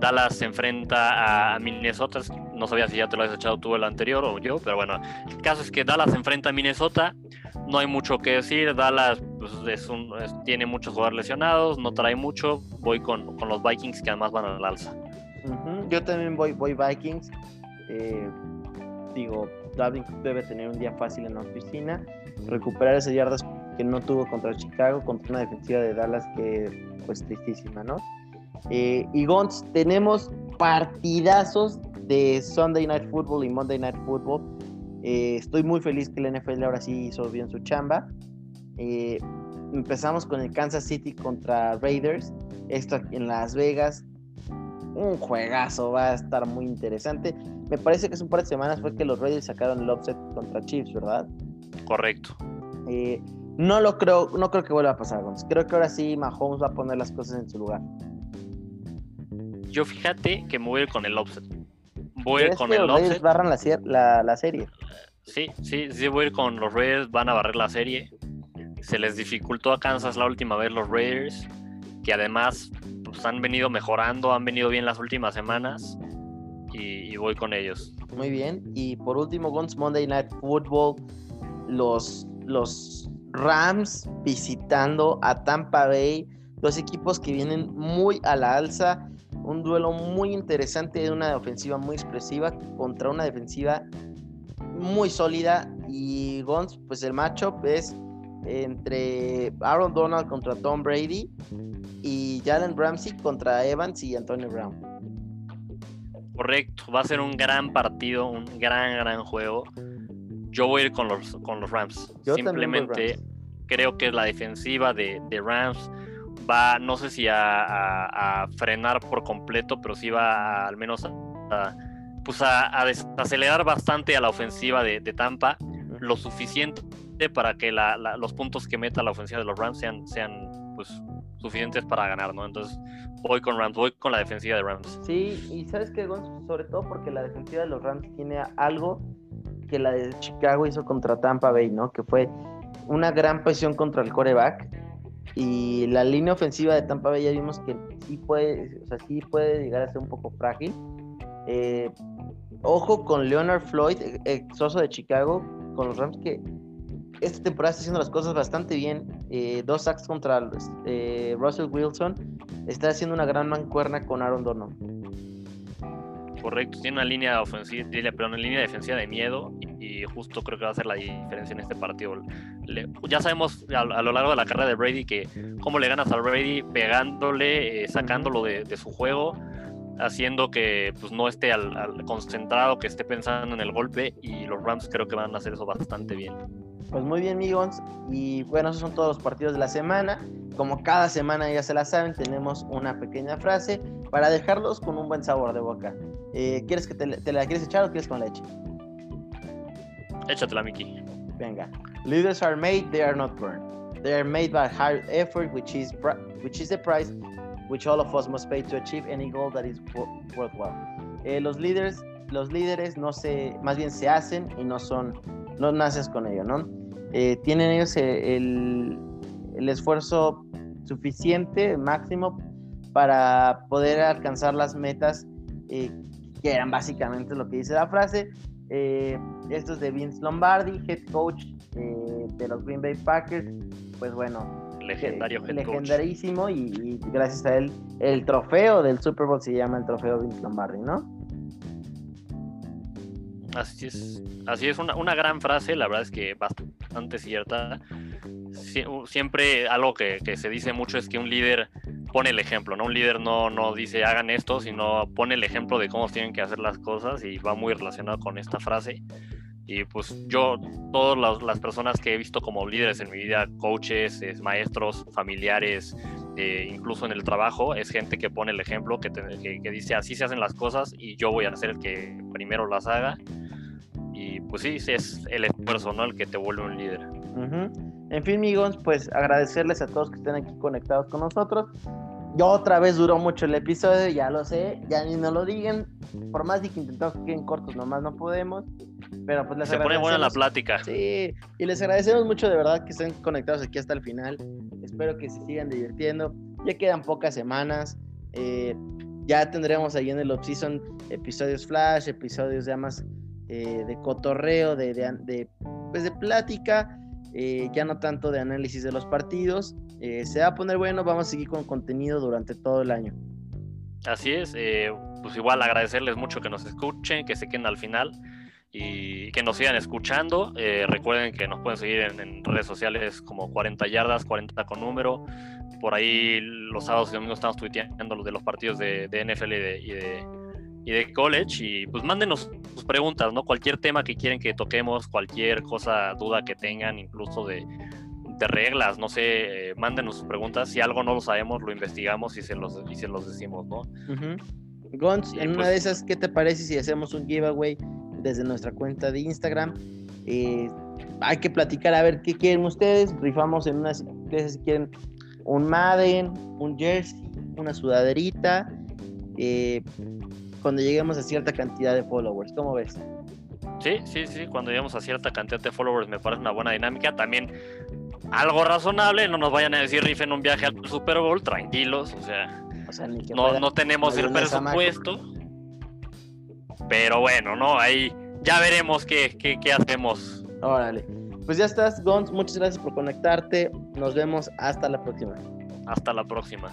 Dallas se enfrenta a Minnesota. No sabía si ya te lo has echado tú el anterior o yo, pero bueno. El caso es que Dallas se enfrenta a Minnesota. No hay mucho que decir. Dallas pues, es un, tiene muchos jugadores lesionados, no trae mucho. Voy con, los Vikings que además van al alza. Yo también voy, voy Vikings. Eh, digo, David debe tener un día fácil en la oficina. Recuperar esas yardas que no tuvo contra Chicago, contra una defensiva de Dallas que pues tristísima, ¿no? Eh, y Gons, tenemos partidazos de Sunday Night Football y Monday Night Football. Eh, estoy muy feliz que la NFL ahora sí hizo bien su chamba. Empezamos con el Kansas City contra Raiders. Esto en Las Vegas. Un juegazo, va a estar muy interesante. Me parece que hace un par de semanas fue que los Raiders sacaron el offset contra Chiefs, ¿verdad? Correcto. no lo creo, no creo que vuelva a pasar, Gons. Creo que ahora sí Mahomes va a poner las cosas en su lugar. Yo fíjate que me voy a ir con el offset. Voy a ir con el offset. barran la, serie. Sí, sí, sí, voy a ir con los Raiders, van a barrer la serie. Se les dificultó a Kansas la última vez los Raiders, que además pues, han venido mejorando, han venido bien las últimas semanas. Y, voy con ellos. Muy bien. Y por último, Guns Monday Night Football, los, los Rams visitando a Tampa Bay, dos equipos que vienen muy a la alza un duelo muy interesante de una ofensiva muy expresiva contra una defensiva muy sólida y Gons, pues el matchup es entre Aaron Donald contra Tom Brady y Jalen Ramsey contra Evans y Antonio Brown. Correcto, va a ser un gran partido, un gran, gran juego. Yo voy a ir con los, con los Rams. Simplemente creo que la defensiva de, Rams va, no sé si a, frenar por completo, pero sí va al menos a, pues a, acelerar bastante a la ofensiva de, Tampa, lo suficiente para que los puntos que meta la ofensiva de los Rams sean, sean pues, suficientes para ganar, ¿no? Entonces voy con Rams, voy con la defensiva de Rams. Sí, y sabes qué, sobre todo porque la defensiva de los Rams tiene algo que la de Chicago hizo contra Tampa Bay, ¿no? Que fue una gran presión contra el coreback. Y la línea ofensiva de Tampa Bay ya vimos que sí puede, o sea, sí puede llegar a ser un poco frágil. Eh, ojo con Leonard Floyd, exoso de Chicago, con los Rams que esta temporada está haciendo las cosas bastante bien. Eh, dos sacks contra eh, Russell Wilson. Está haciendo una gran mancuerna con Aaron Donald. Correcto, tiene una línea ofensiva, pero una línea defensiva de miedo y, justo creo que va a ser la diferencia en este partido. ya sabemos a, lo largo de la carrera de Brady que cómo le ganas a Brady pegándole, eh, sacándolo de, su juego, haciendo que pues, no esté al, concentrado, que esté pensando en el golpe y los Rams creo que van a hacer eso bastante bien. Pues muy bien, amigos. Y bueno, esos son todos los partidos de la semana. Como cada semana ya se la saben, tenemos una pequeña frase para dejarlos con un buen sabor de boca. Eh, ¿Quieres que te, la quieres echar o quieres con leche? Échatela, Miki. Venga. Leaders are made, they are not burned. They are made by hard effort, which is which is the price which all of us must pay to achieve any goal that is worthwhile. Eh, los líderes, los líderes no se, más bien se hacen y no son no naces con ello, ¿no? Eh, tienen ellos el, esfuerzo suficiente, máximo, para poder alcanzar las metas eh, que eran básicamente lo que dice la frase. Eh, esto es de Vince Lombardi, head coach de los Green Bay Packers. Pues bueno, legendario head legendarísimo y, y, gracias a él el trofeo del Super Bowl se llama el trofeo Vince Lombardi, ¿no? Así es, así es una, una, gran frase, la verdad es que bastante cierta. siempre algo que, se dice mucho es que un líder pone el ejemplo, ¿no? Un líder no, no dice hagan esto, sino pone el ejemplo de cómo tienen que hacer las cosas y va muy relacionado con esta frase. Y pues yo, todas las, personas que he visto como líderes en mi vida, coaches, maestros, familiares, eh, incluso en el trabajo, es gente que pone el ejemplo, que, que, dice así se hacen las cosas y yo voy a ser el que primero las haga y pues sí, es el esfuerzo, ¿no? El que te vuelve un líder. En fin, amigos, pues agradecerles a todos que estén aquí conectados con nosotros. Yo otra vez duró mucho el episodio, ya lo sé, ya ni nos lo digan. Por más de que intentamos que queden cortos, nomás no podemos. Pero pues les Se pone buena la plática. Sí, y les agradecemos mucho de verdad que estén conectados aquí hasta el final. Espero que se sigan divirtiendo. Ya quedan pocas semanas. Eh, ya tendremos ahí en el off-season episodios flash, episodios ya más eh, de cotorreo, de, de, pues de plática, eh, ya no tanto de análisis de los partidos. Eh, se va a poner bueno, vamos a seguir con contenido durante todo el año. Así es, pues igual agradecerles mucho que nos escuchen, que se queden al final y que nos sigan escuchando. recuerden que nos pueden seguir en, redes sociales como 40 yardas, 40 con número. Por ahí los sábados y domingos estamos tuiteando los de los partidos de, NFL de y de college y pues mándenos sus preguntas, ¿no? Cualquier tema que quieren que toquemos, cualquier cosa, duda que tengan, incluso de, reglas, no sé, eh, mándenos sus preguntas. Si algo no lo sabemos, lo investigamos y se los, y se los decimos, ¿no? Gons, en una pues de esas, ¿qué te parece si hacemos un giveaway desde nuestra cuenta de Instagram? Eh, hay que platicar a ver qué quieren ustedes. Rifamos en unas, si quieren un Madden, un jersey, una sudaderita. Eh, cuando lleguemos a cierta cantidad de followers. ¿Cómo ves? Sí, sí, sí, cuando lleguemos a cierta cantidad de followers me parece una buena dinámica. También algo razonable, no nos vayan a decir rifen un viaje al Super Bowl, tranquilos, o sea, no, tenemos el presupuesto. Pero bueno, ¿no? Ahí ya veremos qué, qué, qué hacemos. Órale. Pues ya estás, Gons. Muchas gracias por conectarte. Nos vemos hasta la próxima. Hasta la próxima.